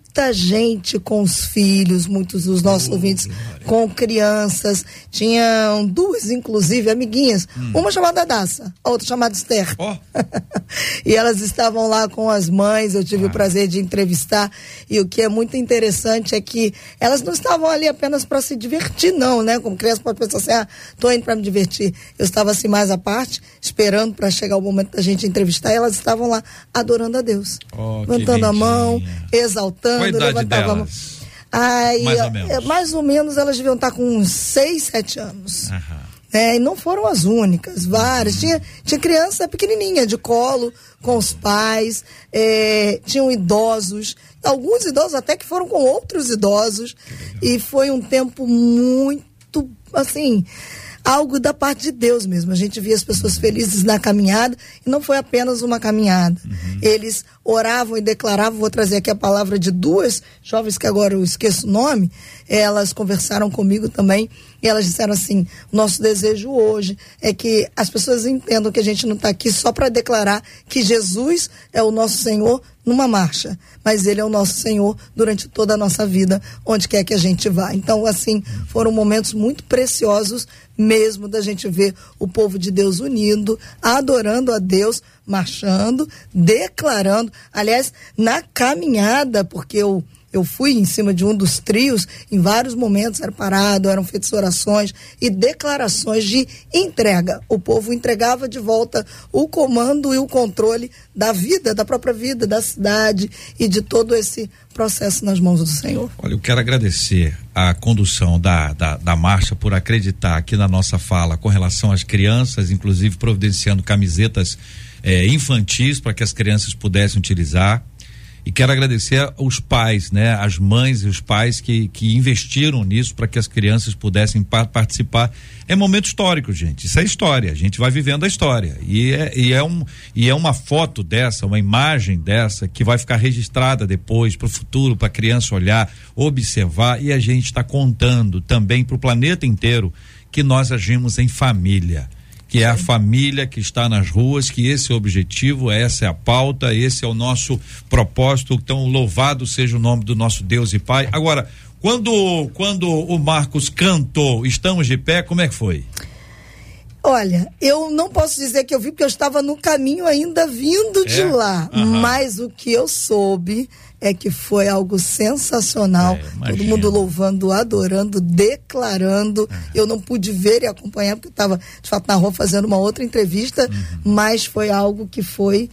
muita gente com os filhos, muitos dos nossos ouvintes com crianças. Tinham duas, inclusive, amiguinhas. Uma chamada Daça, a outra chamada Esther. Ó. e elas estavam lá com as mães, eu tive o prazer de entrevistar. E o que é muito interessante é que elas não estavam ali apenas para se divertir, não, né? Como criança pode pensar assim, ah, tô indo para me divertir. Eu estava assim mais à parte, esperando para chegar o momento da gente entrevistar, e elas estavam lá adorando a Deus. Oh, levantando a mão, exaltando, mão. delas? Aí, Mais ou é, menos. mais ou menos elas deviam estar com uns 6, 7 anos. É, e não foram as únicas, várias. Tinha, tinha criança pequenininha, de colo, com os pais, é, tinham idosos, alguns idosos até que foram com outros idosos. E foi um tempo muito, assim, algo da parte de Deus mesmo. A gente via as pessoas felizes na caminhada e não foi apenas uma caminhada. Eles oravam e declaravam, vou trazer aqui a palavra de duas jovens que agora eu esqueço o nome, elas conversaram comigo também e elas disseram assim: nosso desejo hoje é que as pessoas entendam que a gente não está aqui só para declarar que Jesus é o nosso Senhor numa marcha, mas Ele é o nosso Senhor durante toda a nossa vida, onde quer que a gente vá. Então, assim, foram momentos muito preciosos mesmo da gente ver o povo de Deus unido, adorando a Deus, marchando, declarando. Aliás, na caminhada, porque eu, Eu fui em cima de um dos trios, em vários momentos era parado, eram feitas orações e declarações de entrega. O povo entregava de volta o comando e o controle da vida, da própria vida, da cidade e de todo esse processo nas mãos do Senhor. Olha, eu quero agradecer a condução da, da, da, marcha por acreditar aqui na nossa fala com relação às crianças, inclusive providenciando camisetas eh, infantis para que as crianças pudessem utilizar. E quero agradecer aos pais, né, as mães e os pais que, que investiram nisso para que as crianças pudessem pa participar. É momento histórico, gente. Isso é história. A gente vai vivendo a história. E é, e é, um, e é uma foto dessa, uma imagem dessa que vai ficar registrada depois para o futuro, para a criança olhar, observar. E a gente está contando também para o planeta inteiro que nós agimos em família que é a família que está nas ruas, que esse é o objetivo, essa é a pauta, esse é o nosso propósito. Então, louvado seja o nome do nosso Deus e Pai. Agora, quando, quando o Marcos cantou Estamos de Pé, como é que foi? Olha, eu não posso dizer que eu vi, porque eu estava no caminho ainda vindo de é? lá. Uhum. Mas o que eu soube é que foi algo sensacional. É, Todo mundo louvando, adorando, declarando. É. Eu não pude ver e acompanhar, porque eu estava, de fato, na rua fazendo uma outra entrevista, uhum. mas foi algo que foi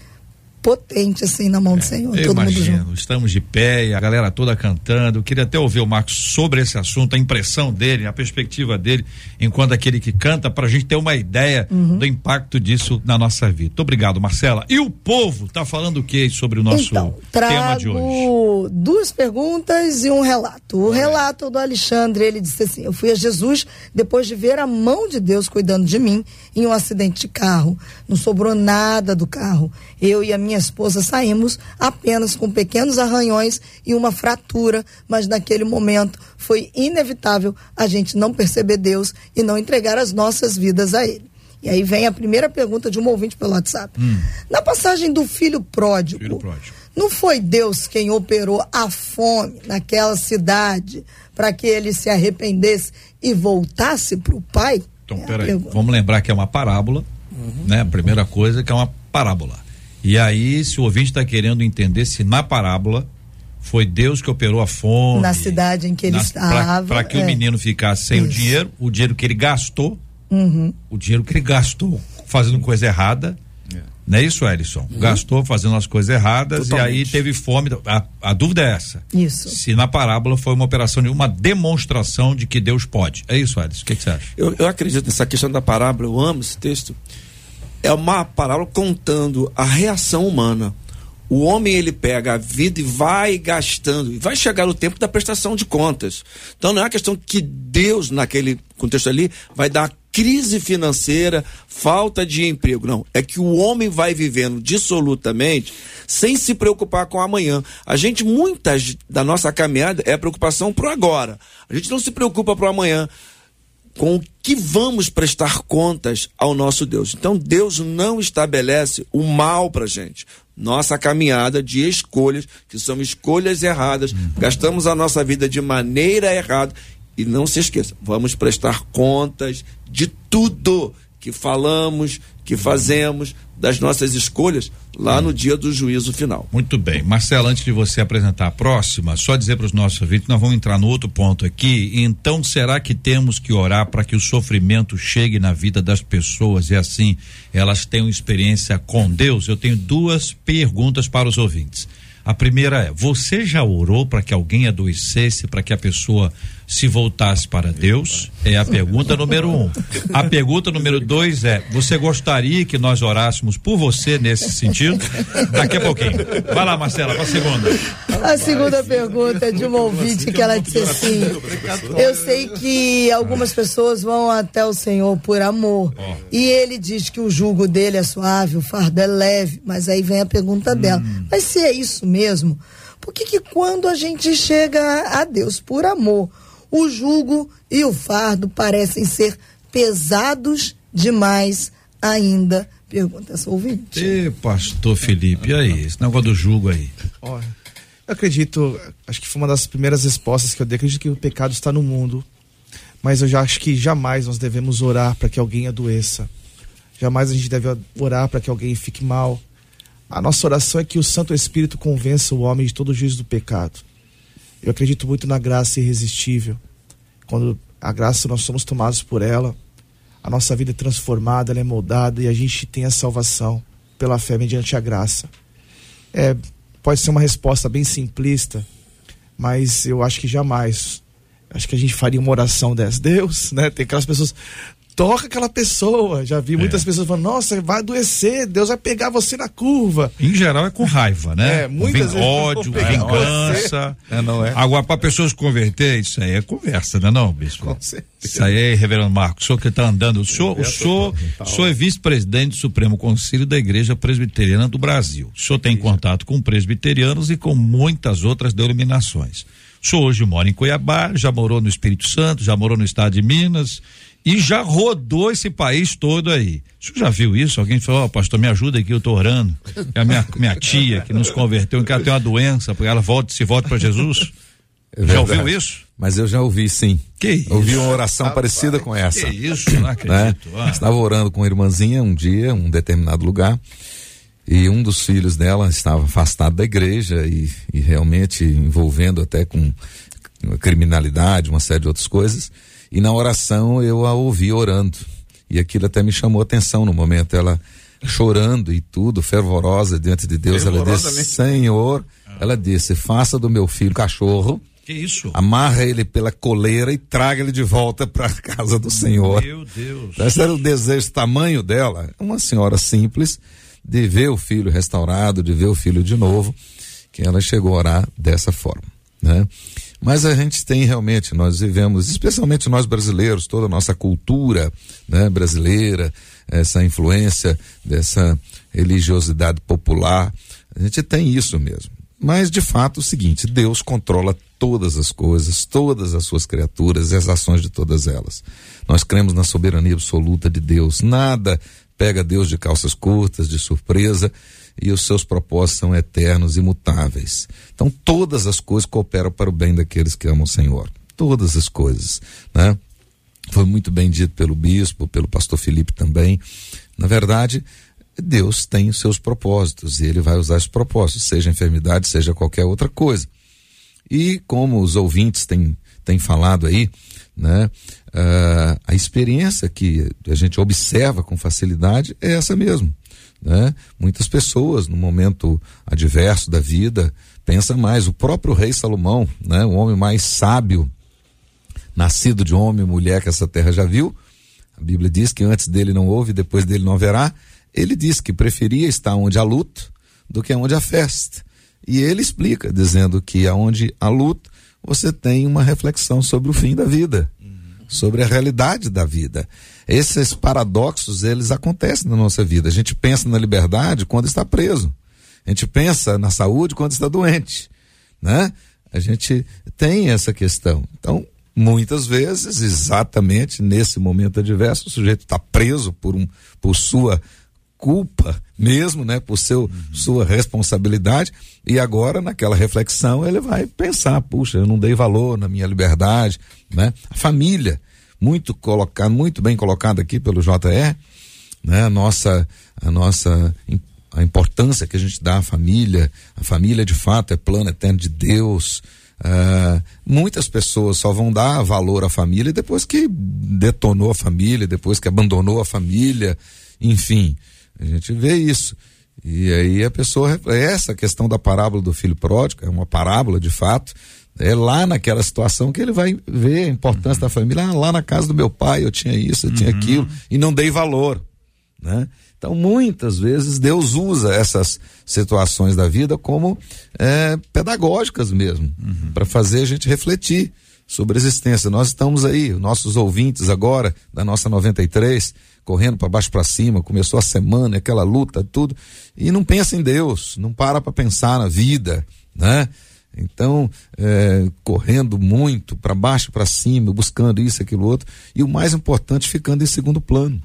potente assim na mão é, do Senhor. Eu imagino, estamos de pé e a galera toda cantando. Eu queria até ouvir o Marcos sobre esse assunto, a impressão dele, a perspectiva dele, enquanto aquele que canta, para a gente ter uma ideia uhum. do impacto disso na nossa vida. Muito obrigado, Marcela. E o povo está falando o que sobre o nosso então, tema de hoje? Duas perguntas e um relato. O relato do Alexandre, ele disse assim: Eu fui a Jesus depois de ver a mão de Deus cuidando de mim em um acidente de carro. Não sobrou nada do carro. Eu e a minha esposa saímos apenas com pequenos arranhões e uma fratura, mas naquele momento foi inevitável a gente não perceber Deus e não entregar as nossas vidas a Ele. E aí vem a primeira pergunta de um ouvinte pelo WhatsApp. Hum. Na passagem do filho pródigo, filho pródigo, não foi Deus quem operou a fome naquela cidade para que ele se arrependesse e voltasse para o pai? Então, é peraí, vamos lembrar que é uma parábola, uhum. né? A primeira coisa que é uma parábola. E aí, se o ouvinte está querendo entender se na parábola foi Deus que operou a fome. Na cidade em que ele na, estava. Para que é. o menino ficasse sem Isso. o dinheiro, o dinheiro que ele gastou, uhum. o dinheiro que ele gastou fazendo coisa errada. É. Não é isso, Ellison? Uhum. Gastou fazendo as coisas erradas Totalmente. e aí teve fome. A, a, dúvida é essa. Isso. Se na parábola foi uma operação de uma demonstração de que Deus pode. É isso, Ellison? O que, que você acha? Eu, eu acredito nessa questão da parábola, eu amo esse texto é uma parábola contando a reação humana. O homem ele pega a vida e vai gastando, e vai chegar o tempo da prestação de contas. Então não é uma questão que Deus, naquele contexto ali, vai dar crise financeira, falta de emprego. Não, é que o homem vai vivendo dissolutamente sem se preocupar com amanhã. A gente, muitas da nossa caminhada é preocupação pro agora. A gente não se preocupa pro amanhã com o que vamos prestar contas ao nosso Deus. Então, Deus não estabelece o mal para gente. Nossa caminhada de escolhas, que são escolhas erradas, gastamos a nossa vida de maneira errada. E não se esqueça, vamos prestar contas de tudo que falamos, que fazemos, das nossas escolhas lá no dia do juízo final. Muito bem. Marcelo, antes de você apresentar a próxima, só dizer para os nossos ouvintes, nós vamos entrar no outro ponto aqui. Então, será que temos que orar para que o sofrimento chegue na vida das pessoas e assim elas tenham experiência com Deus? Eu tenho duas perguntas para os ouvintes. A primeira é: você já orou para que alguém adoecesse, para que a pessoa se voltasse para Deus? É a pergunta número um. A pergunta número dois é: você gostaria que nós orássemos por você nesse sentido? Daqui a pouquinho. Vai lá, Marcela, para a segunda. A segunda pergunta é de uma ouvinte que ela disse assim: Eu sei que algumas pessoas vão até o Senhor por amor. E ele diz que o jugo dele é suave, o fardo é leve. Mas aí vem a pergunta dela: Mas se é isso mesmo, por que, que quando a gente chega a Deus por amor, o jugo e o fardo parecem ser pesados demais ainda. Pergunta essa ouvinte. E pastor Felipe, e aí? Esse negócio do jugo aí. Olha, eu acredito, acho que foi uma das primeiras respostas que eu dei. Acredito que o pecado está no mundo, mas eu já acho que jamais nós devemos orar para que alguém adoeça. Jamais a gente deve orar para que alguém fique mal. A nossa oração é que o Santo Espírito convença o homem de todo o juízo do pecado. Eu acredito muito na graça irresistível. Quando a graça nós somos tomados por ela, a nossa vida é transformada, ela é moldada e a gente tem a salvação pela fé mediante a graça. É, pode ser uma resposta bem simplista, mas eu acho que jamais. Acho que a gente faria uma oração dessa. Deus, né? Tem aquelas pessoas, toca aquela pessoa. Já vi muitas é. pessoas falando, nossa, vai adoecer, Deus vai pegar você na curva. Em geral é com raiva, né? É, muitas Vem ódio, vingança. É, não é. Agora, para pessoas converter, isso aí é conversa, né não, bispo? Com certeza. Isso aí, reverendo Marcos, o senhor que está andando, o senhor, o senhor, o senhor é vice-presidente do Supremo Conselho da Igreja Presbiteriana do Brasil. O senhor tem contato com presbiterianos e com muitas outras denominações. O senhor hoje mora em Cuiabá, já morou no Espírito Santo, já morou no estado de Minas e já rodou esse país todo aí. O senhor já viu isso? Alguém falou, oh, pastor, me ajuda aqui, eu tô orando. É a minha, minha tia que nos converteu, que ela tem uma doença, porque ela volta, se volta para Jesus. É já ouviu isso? Mas eu já ouvi sim. Que isso? Ouvi uma oração ah, parecida com essa. Que isso, não acredito. Né? Ah. Estava orando com uma irmãzinha um dia, um determinado lugar, e um dos filhos dela estava afastado da igreja e, e realmente envolvendo até com criminalidade, uma série de outras coisas. E na oração eu a ouvi orando. E aquilo até me chamou a atenção no momento. Ela chorando e tudo, fervorosa diante de Deus. Ela disse. Senhor, ah. ela disse: faça do meu filho cachorro. Que isso? Amarra ele pela coleira e traga ele de volta para a casa do Senhor. Meu Deus. Esse era o desejo, o tamanho dela. Uma senhora simples, de ver o filho restaurado, de ver o filho de novo, que ela chegou a orar dessa forma, né? Mas a gente tem realmente, nós vivemos, especialmente nós brasileiros, toda a nossa cultura né, brasileira, essa influência dessa religiosidade popular, a gente tem isso mesmo. Mas de fato é o seguinte, Deus controla todas as coisas, todas as suas criaturas e as ações de todas elas. Nós cremos na soberania absoluta de Deus. Nada pega Deus de calças curtas, de surpresa e os seus propósitos são eternos e imutáveis. Então todas as coisas cooperam para o bem daqueles que amam o Senhor. Todas as coisas, né? Foi muito bem dito pelo bispo, pelo pastor Felipe também. Na verdade, Deus tem os seus propósitos e ele vai usar esses propósitos, seja enfermidade, seja qualquer outra coisa. E como os ouvintes têm, têm falado aí, né, uh, a experiência que a gente observa com facilidade é essa mesmo. Né? Muitas pessoas, no momento adverso da vida, pensam mais. O próprio rei Salomão, né? o homem mais sábio, nascido de homem e mulher que essa terra já viu, a Bíblia diz que antes dele não houve, depois dele não haverá. Ele diz que preferia estar onde há luto do que onde há festa. E ele explica, dizendo que aonde há luto, você tem uma reflexão sobre o fim da vida, uhum. Sobre a realidade da vida. Esses paradoxos, eles acontecem na nossa vida. A gente pensa na liberdade quando está preso. A gente pensa na saúde quando está doente, né? A gente tem essa questão. Então, muitas vezes, exatamente nesse momento adverso, o sujeito está preso por um por sua culpa mesmo, né, por seu sua responsabilidade, e agora naquela reflexão ele vai pensar, puxa, eu não dei valor na minha liberdade, né? A família, muito colocado, muito bem colocado aqui pelo JR, né? A nossa, a nossa a importância que a gente dá à família, a família de fato é plano eterno de Deus. Uh, muitas pessoas só vão dar valor à família depois que detonou a família, depois que abandonou a família, enfim, a gente vê isso. E aí a pessoa, essa questão da parábola do filho pródigo, é uma parábola de fato, é lá naquela situação que ele vai ver a importância uhum. da família. Ah, lá na casa do meu pai eu tinha isso, eu uhum. tinha aquilo, e não dei valor. Né? Então, muitas vezes, Deus usa essas situações da vida como é, pedagógicas mesmo, uhum. para fazer a gente refletir sobre a existência. Nós estamos aí, nossos ouvintes agora, da nossa 93, correndo para baixo para cima, começou a semana, aquela luta, tudo, e não pensa em Deus, não para para pensar na vida, né? Então, é, correndo muito para baixo para cima, buscando isso, aquilo, outro, e o mais importante, ficando em segundo plano.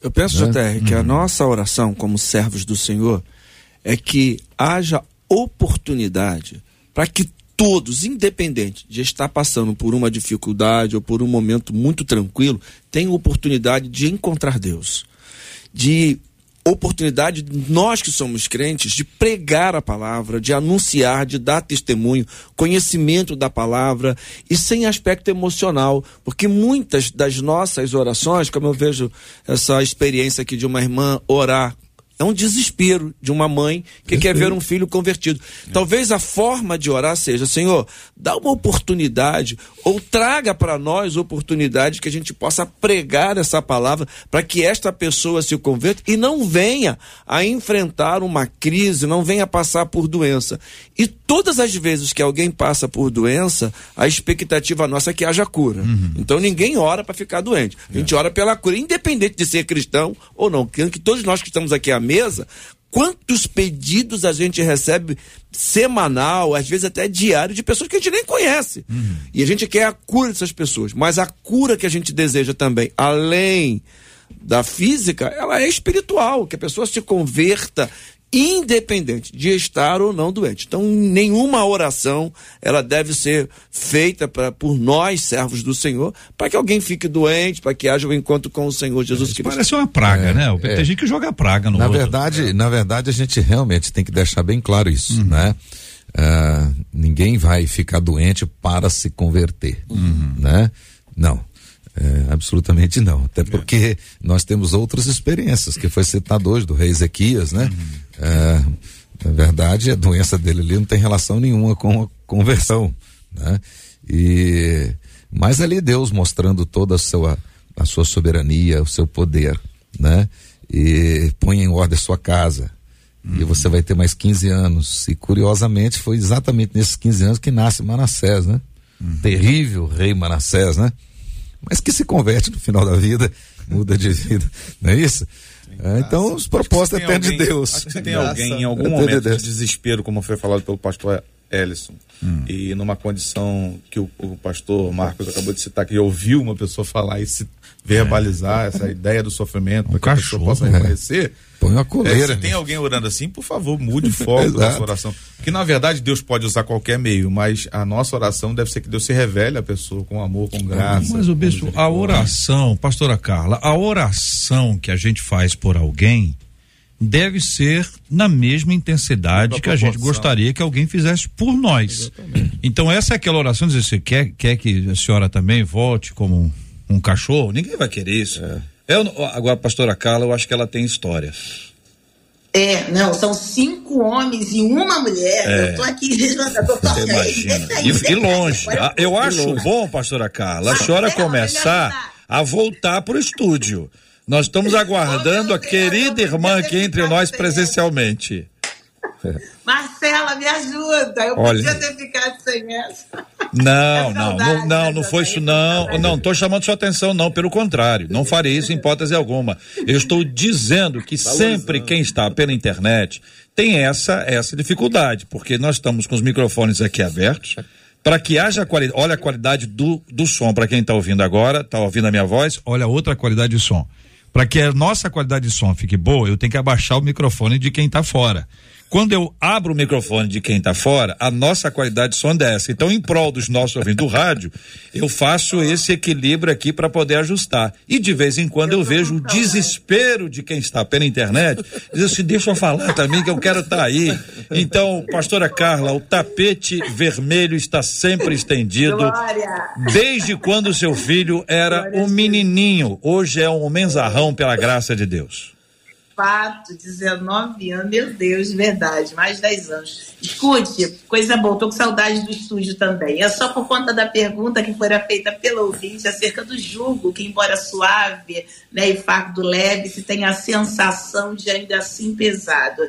Eu penso, né? JR, que a uhum. nossa oração como servos do Senhor é que haja oportunidade para que todos, independente de estar passando por uma dificuldade ou por um momento muito tranquilo, tenham oportunidade de encontrar Deus, de oportunidade, nós que somos crentes, de pregar a palavra, de anunciar, de dar testemunho, conhecimento da palavra e sem aspecto emocional, porque muitas das nossas orações, como eu vejo essa experiência aqui de uma irmã orar é um desespero de uma mãe que quer ver um filho convertido. Talvez a forma de orar seja, Senhor, dá uma oportunidade ou traga para nós oportunidade que a gente possa pregar essa palavra para que esta pessoa se converta e não venha a enfrentar uma crise, não venha passar por doença. E todas as vezes que alguém passa por doença, a expectativa nossa é que haja cura. Uhum. Então ninguém ora para ficar doente. A gente é. ora pela cura, independente de ser cristão ou não. Que todos nós que estamos aqui à mesa, quantos pedidos a gente recebe semanal, às vezes até diário, de pessoas que a gente nem conhece. Uhum. E a gente quer a cura dessas pessoas. Mas a cura que a gente deseja também, além da física, ela é espiritual, que a pessoa se converta independente de estar ou não doente. Então, nenhuma oração ela deve ser feita pra, por nós, servos do Senhor, para que alguém fique doente, para que haja um encontro com o Senhor Jesus Isso Cristo. Parece uma praga, é, né? Tem é. gente que joga praga no na outro. verdade, é. Na verdade, a gente realmente tem que deixar bem claro isso, uhum. né? Uh, ninguém vai ficar doente para se converter, uhum. né? Não. É, absolutamente não. Até porque nós temos outras experiências, que foi citado hoje do rei Ezequias, né? Uhum. É, na verdade, a doença dele ali não tem relação nenhuma com a conversão, né? E, mas ali Deus mostrando toda a sua, a sua soberania, o seu poder, né? E põe em ordem a sua casa. Uhum. E você vai ter mais 15 anos. E curiosamente foi exatamente nesses 15 anos que nasce Manassés, né? Uhum. Terrível rei Manassés, né? mas que se converte no final da vida, muda de vida, não é isso? É, então, os propósitos dependem de Deus. Acho que tem alguém em algum momento de desespero, como foi falado pelo pastor Ellison, hum. e numa condição que o, o, pastor Marcos acabou de citar, que ouviu uma pessoa falar e se verbalizar é. essa ideia do sofrimento, um para que cachorro, a pessoa possa né? reconhecer. Põe uma coleira. É, se tem alguém orando assim, por favor, mude o foco da sua oração. Porque na verdade Deus pode usar qualquer meio, mas a nossa oração deve ser que Deus se revele à pessoa com amor, com graça. Mas o bispo, a oração, pastora Carla, a oração que a gente faz por alguém deve ser na mesma intensidade que a gente gostaria que alguém fizesse por nós. Exatamente. Então essa é aquela oração, dizer, você quer, quer que a senhora também volte como um, um cachorro? Ninguém vai querer isso. É. Eu, agora, a pastora Carla, eu acho que ela tem histórias. É, não, são cinco homens e uma mulher. É. Eu tô aqui, eu tô Você imagina. E, e longe. Eu acho longe. bom, pastora Carla, a senhora começar a voltar para o estúdio. Nós estamos aguardando a querida irmã aqui entre nós presencialmente. Marcela, me ajuda. Eu Olha, podia ter ficado sem essa. Não, é não, não, não, não foi isso não. Não, estou chamando sua atenção não, pelo contrário. Não farei isso em hipótese alguma. Eu estou dizendo que sempre quem está pela internet tem essa essa dificuldade, porque nós estamos com os microfones aqui abertos para que haja qualidade. Olha a qualidade do, do som para quem está ouvindo agora, está ouvindo a minha voz. Olha outra qualidade de som. Para que a nossa qualidade de som fique boa, eu tenho que abaixar o microfone de quem está fora. Quando eu abro o microfone de quem está fora, a nossa qualidade de som é essa. Então, em prol dos nossos ouvintes do rádio, eu faço esse equilíbrio aqui para poder ajustar. E de vez em quando eu vejo o desespero de quem está pela internet, diz assim, deixa eu falar também que eu quero estar tá aí. Então, pastora Carla, o tapete vermelho está sempre estendido. Glória. Desde quando seu filho era um menininho, hoje é um menzarrão pela graça de Deus fato, 19 anos, meu Deus, verdade, mais 10 anos. Escute, coisa boa, tô com saudade do estúdio também. É só por conta da pergunta que foi feita pelo ouvinte acerca do jugo, que embora suave né, e fardo leve, se tem a sensação de ainda assim pesado.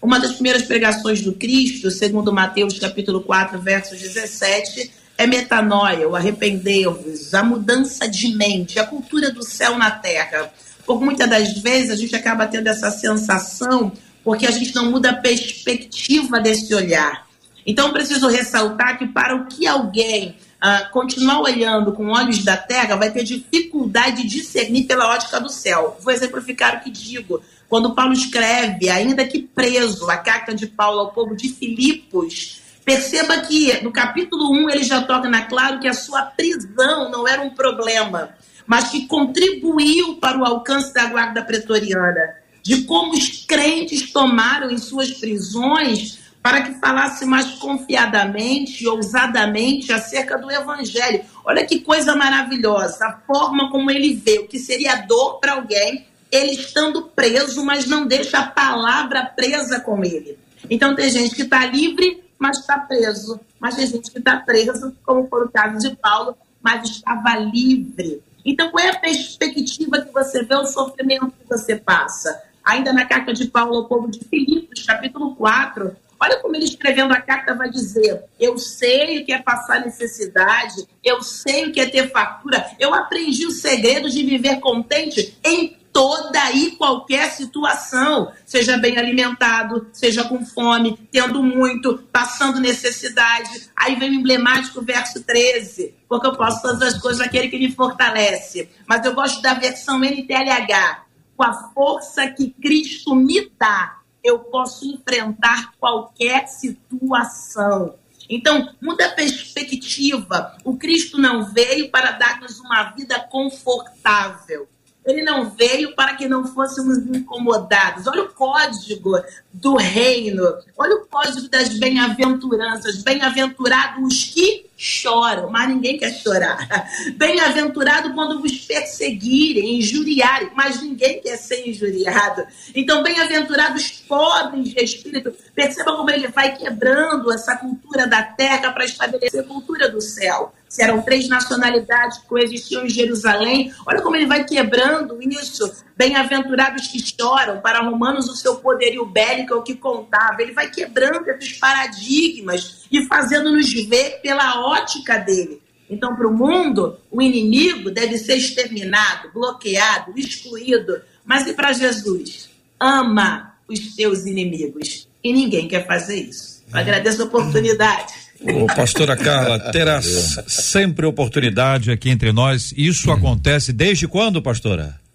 Uma das primeiras pregações do Cristo, segundo Mateus capítulo 4, verso 17, é metanoia, o arrepender-vos, a mudança de mente, a cultura do céu na terra por muitas das vezes a gente acaba tendo essa sensação porque a gente não muda a perspectiva desse olhar. Então, preciso ressaltar que para o que alguém uh, continuar olhando com olhos da terra, vai ter dificuldade de discernir pela ótica do céu. Vou exemplificar o que digo. Quando Paulo escreve, ainda que preso, a carta de Paulo ao povo de Filipos, perceba que no capítulo 1 ele já torna claro que a sua prisão não era um problema mas que contribuiu para o alcance da guarda pretoriana. de como os crentes tomaram em suas prisões para que falasse mais confiadamente ousadamente acerca do Evangelho. Olha que coisa maravilhosa, a forma como ele vê o que seria dor para alguém, ele estando preso, mas não deixa a palavra presa com ele. Então tem gente que está livre, mas está preso. Mas tem gente que está preso, como foi o caso de Paulo, mas estava livre. Então, qual é a perspectiva que você vê o sofrimento que você passa? Ainda na carta de Paulo ao povo de Filipos, capítulo 4, olha como ele escrevendo a carta vai dizer: Eu sei o que é passar necessidade, eu sei o que é ter fartura, eu aprendi o segredo de viver contente em toda e qualquer situação, seja bem alimentado, seja com fome, tendo muito, passando necessidade. Aí vem o emblemático verso 13, porque eu posso todas as coisas naquele que me fortalece. Mas eu gosto da versão NTLH, com a força que Cristo me dá, eu posso enfrentar qualquer situação. Então, muda a perspectiva. O Cristo não veio para dar-nos uma vida confortável. Ele não veio para que não fôssemos incomodados. Olha o código do reino. Olha o código das bem-aventuranças. Bem-aventurados os que choram, mas ninguém quer chorar. Bem-aventurado quando vos perseguirem, injuriarem, mas ninguém quer ser injuriado. Então, bem-aventurados pobres de espírito. Perceba como ele vai quebrando essa cultura da terra para estabelecer a cultura do céu se eram três nacionalidades que coexistiam em Jerusalém. Olha como ele vai quebrando isso. Bem-aventurados que choram, para Romanos o seu poderio bélico é o que contava. Ele vai quebrando esses paradigmas e fazendo-nos ver pela ótica dele. Então, para o mundo, o inimigo deve ser exterminado, bloqueado, excluído. Mas e para Jesus? Ama os teus inimigos. E ninguém quer fazer isso. Eu agradeço a oportunidade. Ô, pastora Carla, terá sempre oportunidade aqui entre nós. Isso acontece desde quando, pastora?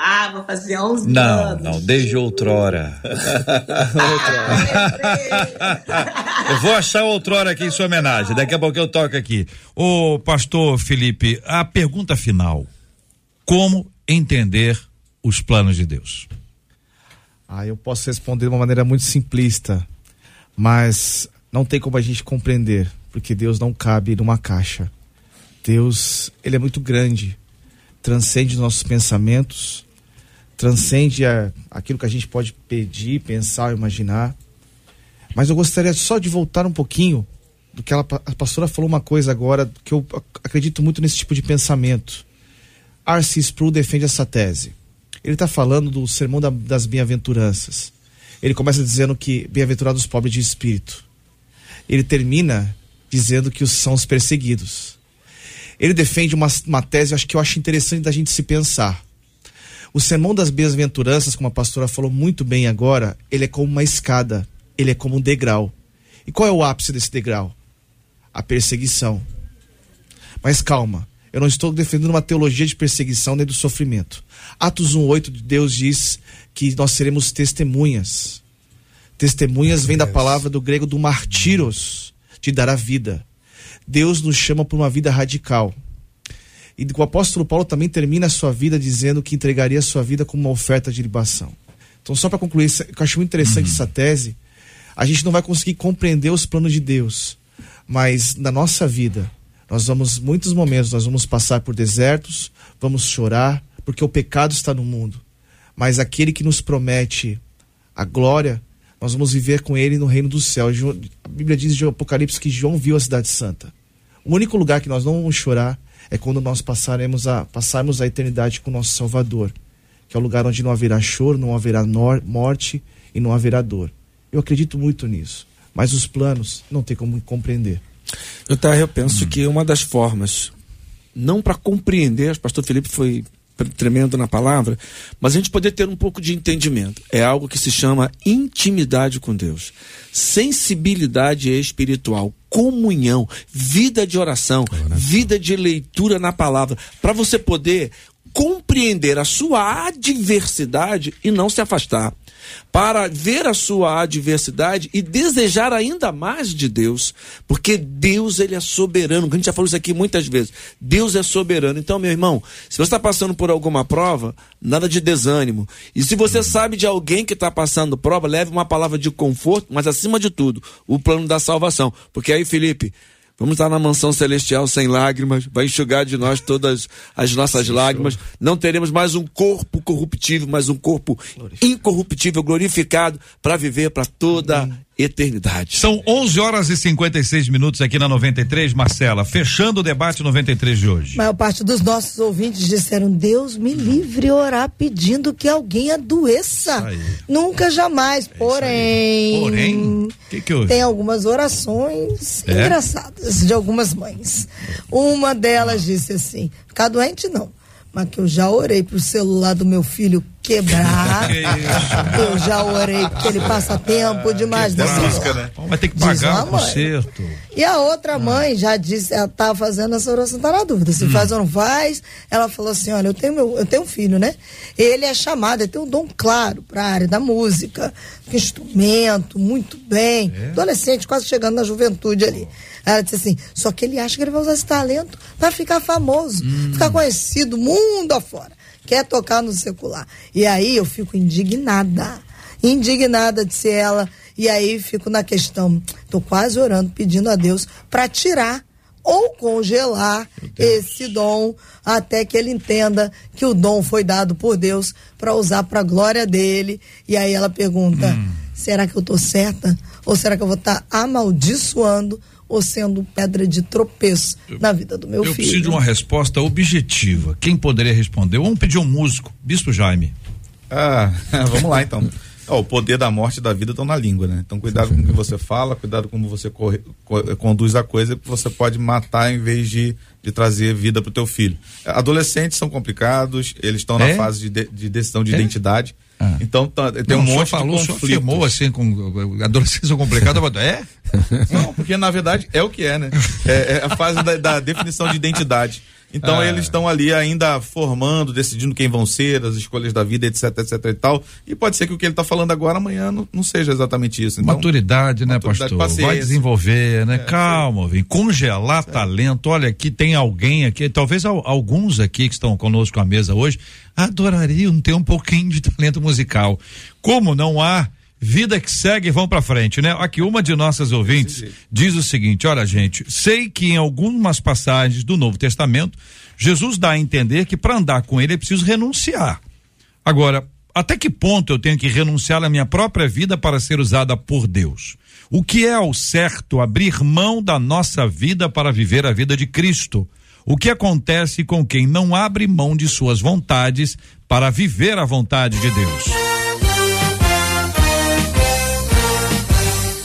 Ah, vou fazer 11 não, anos. Não, não, desde outrora. eu vou achar outrora aqui em sua homenagem. Daqui a pouco eu toco aqui. Ô, pastor Felipe, a pergunta final: Como entender os planos de Deus? Ah, eu posso responder de uma maneira muito simplista, mas não tem como a gente compreender, porque Deus não cabe numa caixa. Deus, ele é muito grande, transcende os nossos pensamentos, transcende a, aquilo que a gente pode pedir, pensar, imaginar. Mas eu gostaria só de voltar um pouquinho do que ela, a pastora falou uma coisa agora que eu acredito muito nesse tipo de pensamento. R.C. Sproul defende essa tese. Ele está falando do sermão da, das bem-aventuranças. Ele começa dizendo que bem-aventurados os pobres de espírito ele termina dizendo que os são os perseguidos. Ele defende uma, uma tese, acho que eu acho interessante da gente se pensar. O sermão das bem-aventuranças, como a pastora falou muito bem agora, ele é como uma escada, ele é como um degrau. E qual é o ápice desse degrau? A perseguição. Mas calma, eu não estou defendendo uma teologia de perseguição nem do sofrimento. Atos 1:8 de Deus diz que nós seremos testemunhas. Testemunhas vem da palavra do grego do martíros, de dar a vida. Deus nos chama por uma vida radical. E o apóstolo Paulo também termina a sua vida dizendo que entregaria a sua vida como uma oferta de libação. Então, só para concluir, eu acho muito interessante uhum. essa tese. A gente não vai conseguir compreender os planos de Deus, mas na nossa vida, nós vamos, muitos momentos, nós vamos passar por desertos, vamos chorar, porque o pecado está no mundo. Mas aquele que nos promete a glória, nós vamos viver com ele no reino do céu. A Bíblia diz de Apocalipse que João viu a cidade santa. O único lugar que nós não vamos chorar é quando nós passaremos a, passarmos a eternidade com o nosso Salvador, que é o lugar onde não haverá choro, não haverá morte e não haverá dor. Eu acredito muito nisso, mas os planos não tem como compreender. Eu, tá, eu penso hum. que uma das formas, não para compreender, o pastor Felipe foi tremendo na palavra, mas a gente poder ter um pouco de entendimento. É algo que se chama intimidade com Deus, sensibilidade espiritual, comunhão, vida de oração, oração. vida de leitura na palavra, para você poder compreender a sua adversidade e não se afastar. Para ver a sua adversidade e desejar ainda mais de Deus, porque Deus ele é soberano. A gente já falou isso aqui muitas vezes. Deus é soberano. Então, meu irmão, se você está passando por alguma prova, nada de desânimo. E se você sabe de alguém que está passando prova, leve uma palavra de conforto, mas acima de tudo, o plano da salvação. Porque aí, Felipe, Vamos estar na mansão celestial sem lágrimas, vai enxugar de nós todas as nossas Sim, lágrimas. Senhor. Não teremos mais um corpo corruptível, mas um corpo incorruptível, glorificado, para viver para toda Amém eternidade. São 11 horas e 56 minutos aqui na 93, Marcela, fechando o debate 93 de hoje. A maior parte dos nossos ouvintes disseram: Deus me livre orar pedindo que alguém adoeça. Nunca jamais. É porém. Porém, que que tem algumas orações é? engraçadas de algumas mães. Uma delas disse assim: ficar doente não mas que eu já orei pro celular do meu filho quebrar. Que eu já orei porque ele passa tempo demais no celular. Né? Vai ter que pagar o conserto. E a outra mãe já disse, ela tá fazendo essa oração, tá na dúvida, se hum. faz ou não faz. Ela falou assim, olha, eu tenho, meu, eu tenho um filho, né? Ele é chamado, ele tem um dom claro para a área da música, instrumento, muito bem. É? Adolescente, quase chegando na juventude ali. Ela disse assim: só que ele acha que ele vai usar esse talento para ficar famoso, hum. ficar conhecido mundo afora. Quer tocar no secular. E aí eu fico indignada. Indignada, disse ela. E aí fico na questão. Tô quase orando, pedindo a Deus para tirar ou congelar esse dom até que ele entenda que o dom foi dado por Deus para usar para a glória dele. E aí ela pergunta: hum. será que eu tô certa? Ou será que eu vou estar tá amaldiçoando ou sendo pedra de tropeço eu, na vida do meu eu filho. Eu preciso de uma resposta objetiva. Quem poderia responder? Vamos pedir um músico, Bispo Jaime. Ah, vamos lá então. Oh, o poder da morte e da vida estão na língua, né? Então cuidado com o que você fala, cuidado com como você corre, co, conduz a coisa, que você pode matar em vez de, de trazer vida para o teu filho. Adolescentes são complicados, eles estão é? na fase de, de decisão de é? identidade. Ah. Então tá, tem não, um monte falou, de conflitos. afirmou assim com adolescência complicada, é? Não, porque na verdade é o que é, né? É, é a fase da, da definição de identidade. Então ah. eles estão ali ainda formando, decidindo quem vão ser, as escolhas da vida, etc, etc e tal. E pode ser que o que ele está falando agora amanhã não, não, seja exatamente isso. Então, maturidade, né, maturidade, pastor? Paciência. Vai desenvolver, né? É, Calma, vem congelar é. talento. Olha, aqui tem alguém aqui, talvez alguns aqui que estão conosco à mesa hoje, adorariam ter um pouquinho de talento musical. Como não há Vida que segue, vão para frente, né? Aqui uma de nossas ouvintes diz o seguinte: olha, gente, sei que em algumas passagens do Novo Testamento, Jesus dá a entender que para andar com ele é preciso renunciar. Agora, até que ponto eu tenho que renunciar à minha própria vida para ser usada por Deus? O que é ao certo abrir mão da nossa vida para viver a vida de Cristo? O que acontece com quem não abre mão de suas vontades para viver a vontade de Deus?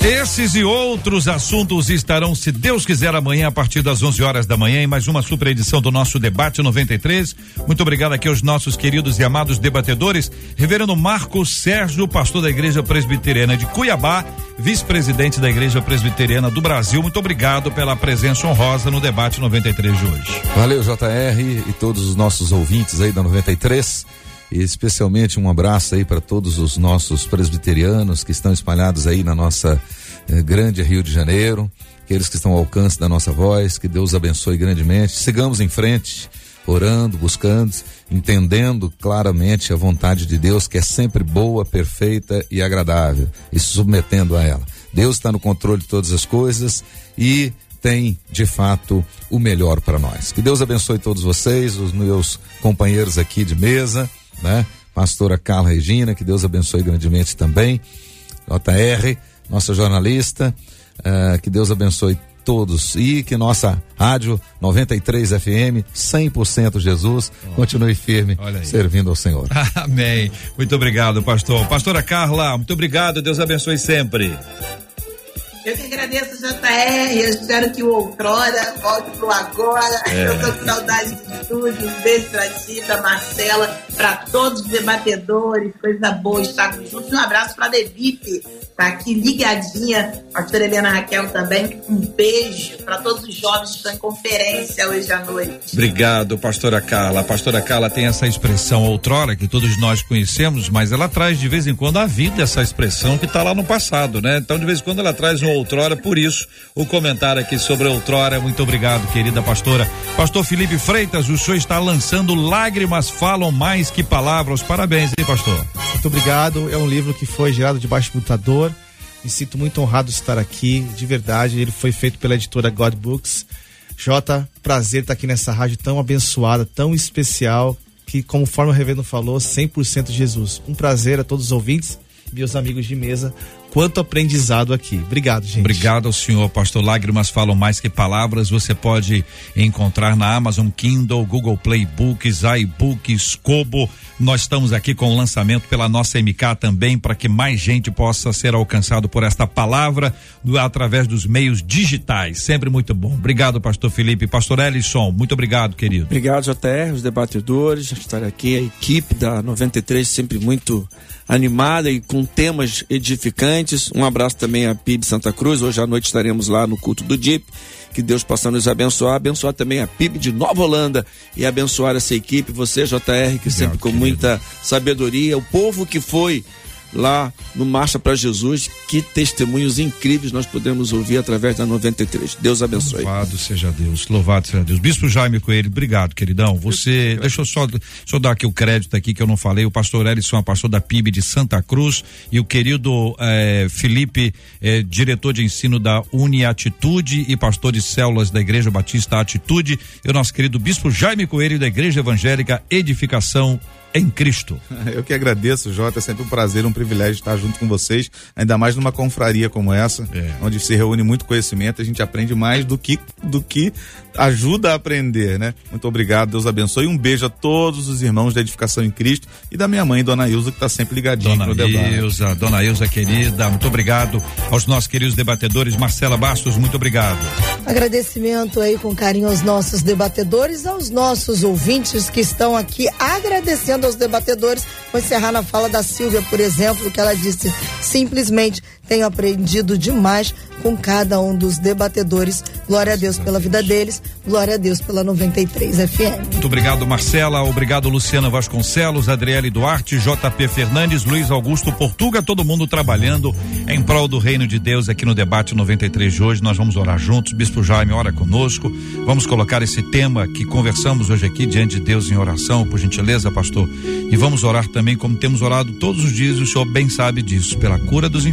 Esses e outros assuntos estarão, se Deus quiser, amanhã a partir das 11 horas da manhã em mais uma super edição do nosso debate 93. Muito obrigado aqui aos nossos queridos e amados debatedores, Reverendo Marcos Sérgio, pastor da Igreja Presbiteriana de Cuiabá, vice-presidente da Igreja Presbiteriana do Brasil. Muito obrigado pela presença honrosa no debate 93 de hoje. Valeu, JR e todos os nossos ouvintes aí da 93. E especialmente um abraço aí para todos os nossos presbiterianos que estão espalhados aí na nossa eh, grande Rio de Janeiro, aqueles que estão ao alcance da nossa voz, que Deus abençoe grandemente. Sigamos em frente, orando, buscando, entendendo claramente a vontade de Deus, que é sempre boa, perfeita e agradável, e submetendo a ela. Deus está no controle de todas as coisas e tem de fato o melhor para nós. Que Deus abençoe todos vocês, os meus companheiros aqui de mesa né? Pastora Carla Regina, que Deus abençoe grandemente também. JR, nossa jornalista, uh, que Deus abençoe todos e que nossa rádio 93 FM 100% Jesus oh, continue firme servindo ao Senhor. Amém. Muito obrigado, pastor. Pastora Carla, muito obrigado. Deus abençoe sempre. Eu que agradeço, JR. Eu espero que o outrora volte pro agora. É. Eu tô com saudade de tudo. Um beijo pra ti, da Marcela para todos os debatedores, coisa boa estar juntos. Um abraço para a Devip, tá aqui ligadinha. A doutora Helena Raquel também. Um beijo para todos os jovens que estão em conferência hoje à noite. Obrigado, pastora Carla. A pastora Carla tem essa expressão outrora que todos nós conhecemos, mas ela traz de vez em quando a vida essa expressão que está lá no passado, né? Então, de vez em quando ela traz um outrora, por isso o comentário aqui sobre outrora. Muito obrigado, querida pastora. Pastor Felipe Freitas, o senhor está lançando Lágrimas Falam Mais Que Palavras. Parabéns, hein, pastor? Muito obrigado. É um livro que foi gerado debaixo do computador me sinto muito honrado de estar aqui, de verdade. Ele foi feito pela editora God Books. Jota, prazer estar aqui nessa rádio tão abençoada, tão especial, que, conforme o Revendo falou, 100% Jesus. Um prazer a todos os ouvintes, meus amigos de mesa. Quanto aprendizado aqui. Obrigado, gente. Obrigado ao senhor, pastor. Lágrimas falam mais que palavras. Você pode encontrar na Amazon Kindle, Google Play Books, iBooks, Kobo nós estamos aqui com o lançamento pela nossa MK também, para que mais gente possa ser alcançado por esta palavra do, através dos meios digitais. Sempre muito bom. Obrigado, pastor Felipe. Pastor Ellison, muito obrigado, querido. Obrigado, JR, os debatedores, estar aqui, a equipe da 93, sempre muito animada e com temas edificantes. Um abraço também a PIB Santa Cruz. Hoje à noite estaremos lá no culto do DIP. Que Deus possa nos abençoar, abençoar também a PIB de Nova Holanda e abençoar essa equipe, você, JR, que Obrigado, sempre com querido. muita sabedoria, o povo que foi lá no Marcha para Jesus. Que testemunhos incríveis nós podemos ouvir através da 93. Deus abençoe. Louvado seja Deus, louvado seja Deus. Bispo Jaime Coelho, obrigado, queridão. Você, deixa eu só, só dar aqui o crédito aqui que eu não falei. O pastor Elison é pastor da PIB de Santa Cruz e o querido eh, Felipe, eh, diretor de ensino da Uniatitude e pastor de células da Igreja Batista Atitude. E o nosso querido Bispo Jaime Coelho da Igreja Evangélica Edificação em Cristo. Eu que agradeço, Jota. É sempre um prazer, um privilégio estar junto com vocês, ainda mais numa confraria como essa, é. onde se reúne muito conhecimento, a gente aprende mais do que do que ajuda a aprender, né? Muito obrigado, Deus abençoe. Um beijo a todos os irmãos da Edificação em Cristo e da minha mãe, Dona Ilza, que está sempre ligadinha Dona no Ilza, Dona Ilza querida, muito obrigado aos nossos queridos debatedores. Marcela Bastos, muito obrigado. Agradecimento aí com carinho aos nossos debatedores, aos nossos ouvintes que estão aqui agradecendo aos debatedores. Vou encerrar na fala da Silvia, por exemplo, que ela disse simplesmente tenho aprendido demais com cada um dos debatedores. Glória a Deus pela vida deles, glória a Deus pela 93 FM. Muito obrigado, Marcela. Obrigado, Luciana Vasconcelos, Adriele Duarte, JP Fernandes, Luiz Augusto Portuga, todo mundo trabalhando em prol do reino de Deus aqui no debate 93 de hoje. Nós vamos orar juntos. Bispo Jaime, ora conosco. Vamos colocar esse tema que conversamos hoje aqui diante de Deus em oração, por gentileza, pastor. E vamos orar também como temos orado todos os dias, o senhor bem sabe disso, pela cura dos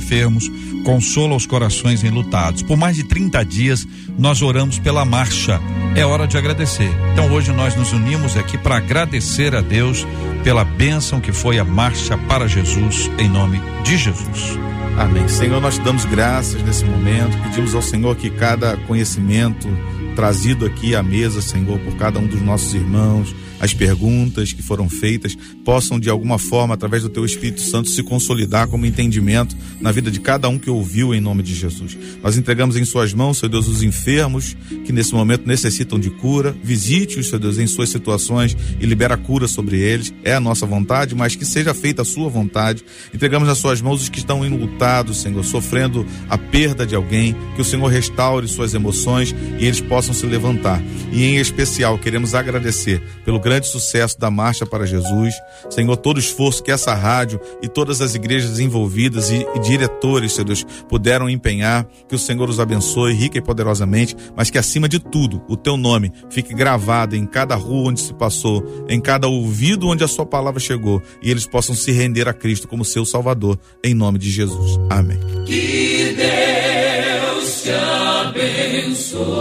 consola os corações enlutados. Por mais de 30 dias nós oramos pela marcha. É hora de agradecer. Então hoje nós nos unimos aqui para agradecer a Deus pela bênção que foi a marcha para Jesus, em nome de Jesus. Amém. Senhor, nós te damos graças nesse momento. Pedimos ao Senhor que cada conhecimento trazido aqui à mesa, Senhor, por cada um dos nossos irmãos, as perguntas que foram feitas possam de alguma forma, através do teu Espírito Santo, se consolidar como entendimento na vida de cada um que ouviu em nome de Jesus. Nós entregamos em suas mãos, Senhor Deus, os enfermos que nesse momento necessitam de cura. Visite-os, Senhor Deus, em suas situações e libera cura sobre eles. É a nossa vontade, mas que seja feita a sua vontade. Entregamos nas suas mãos os que estão enlutados, Senhor, sofrendo a perda de alguém, que o Senhor restaure suas emoções e eles possam se levantar. E em especial, queremos agradecer pelo grande sucesso da Marcha para Jesus. Senhor, todo o esforço que essa rádio e todas as igrejas envolvidas e, e diretores, Senhor Deus, puderam empenhar. Que o Senhor os abençoe rica e poderosamente, mas que acima de tudo, o teu nome fique gravado em cada rua onde se passou, em cada ouvido onde a sua palavra chegou, e eles possam se render a Cristo como seu Salvador, em nome de Jesus. Amém. Que Deus te abençoe.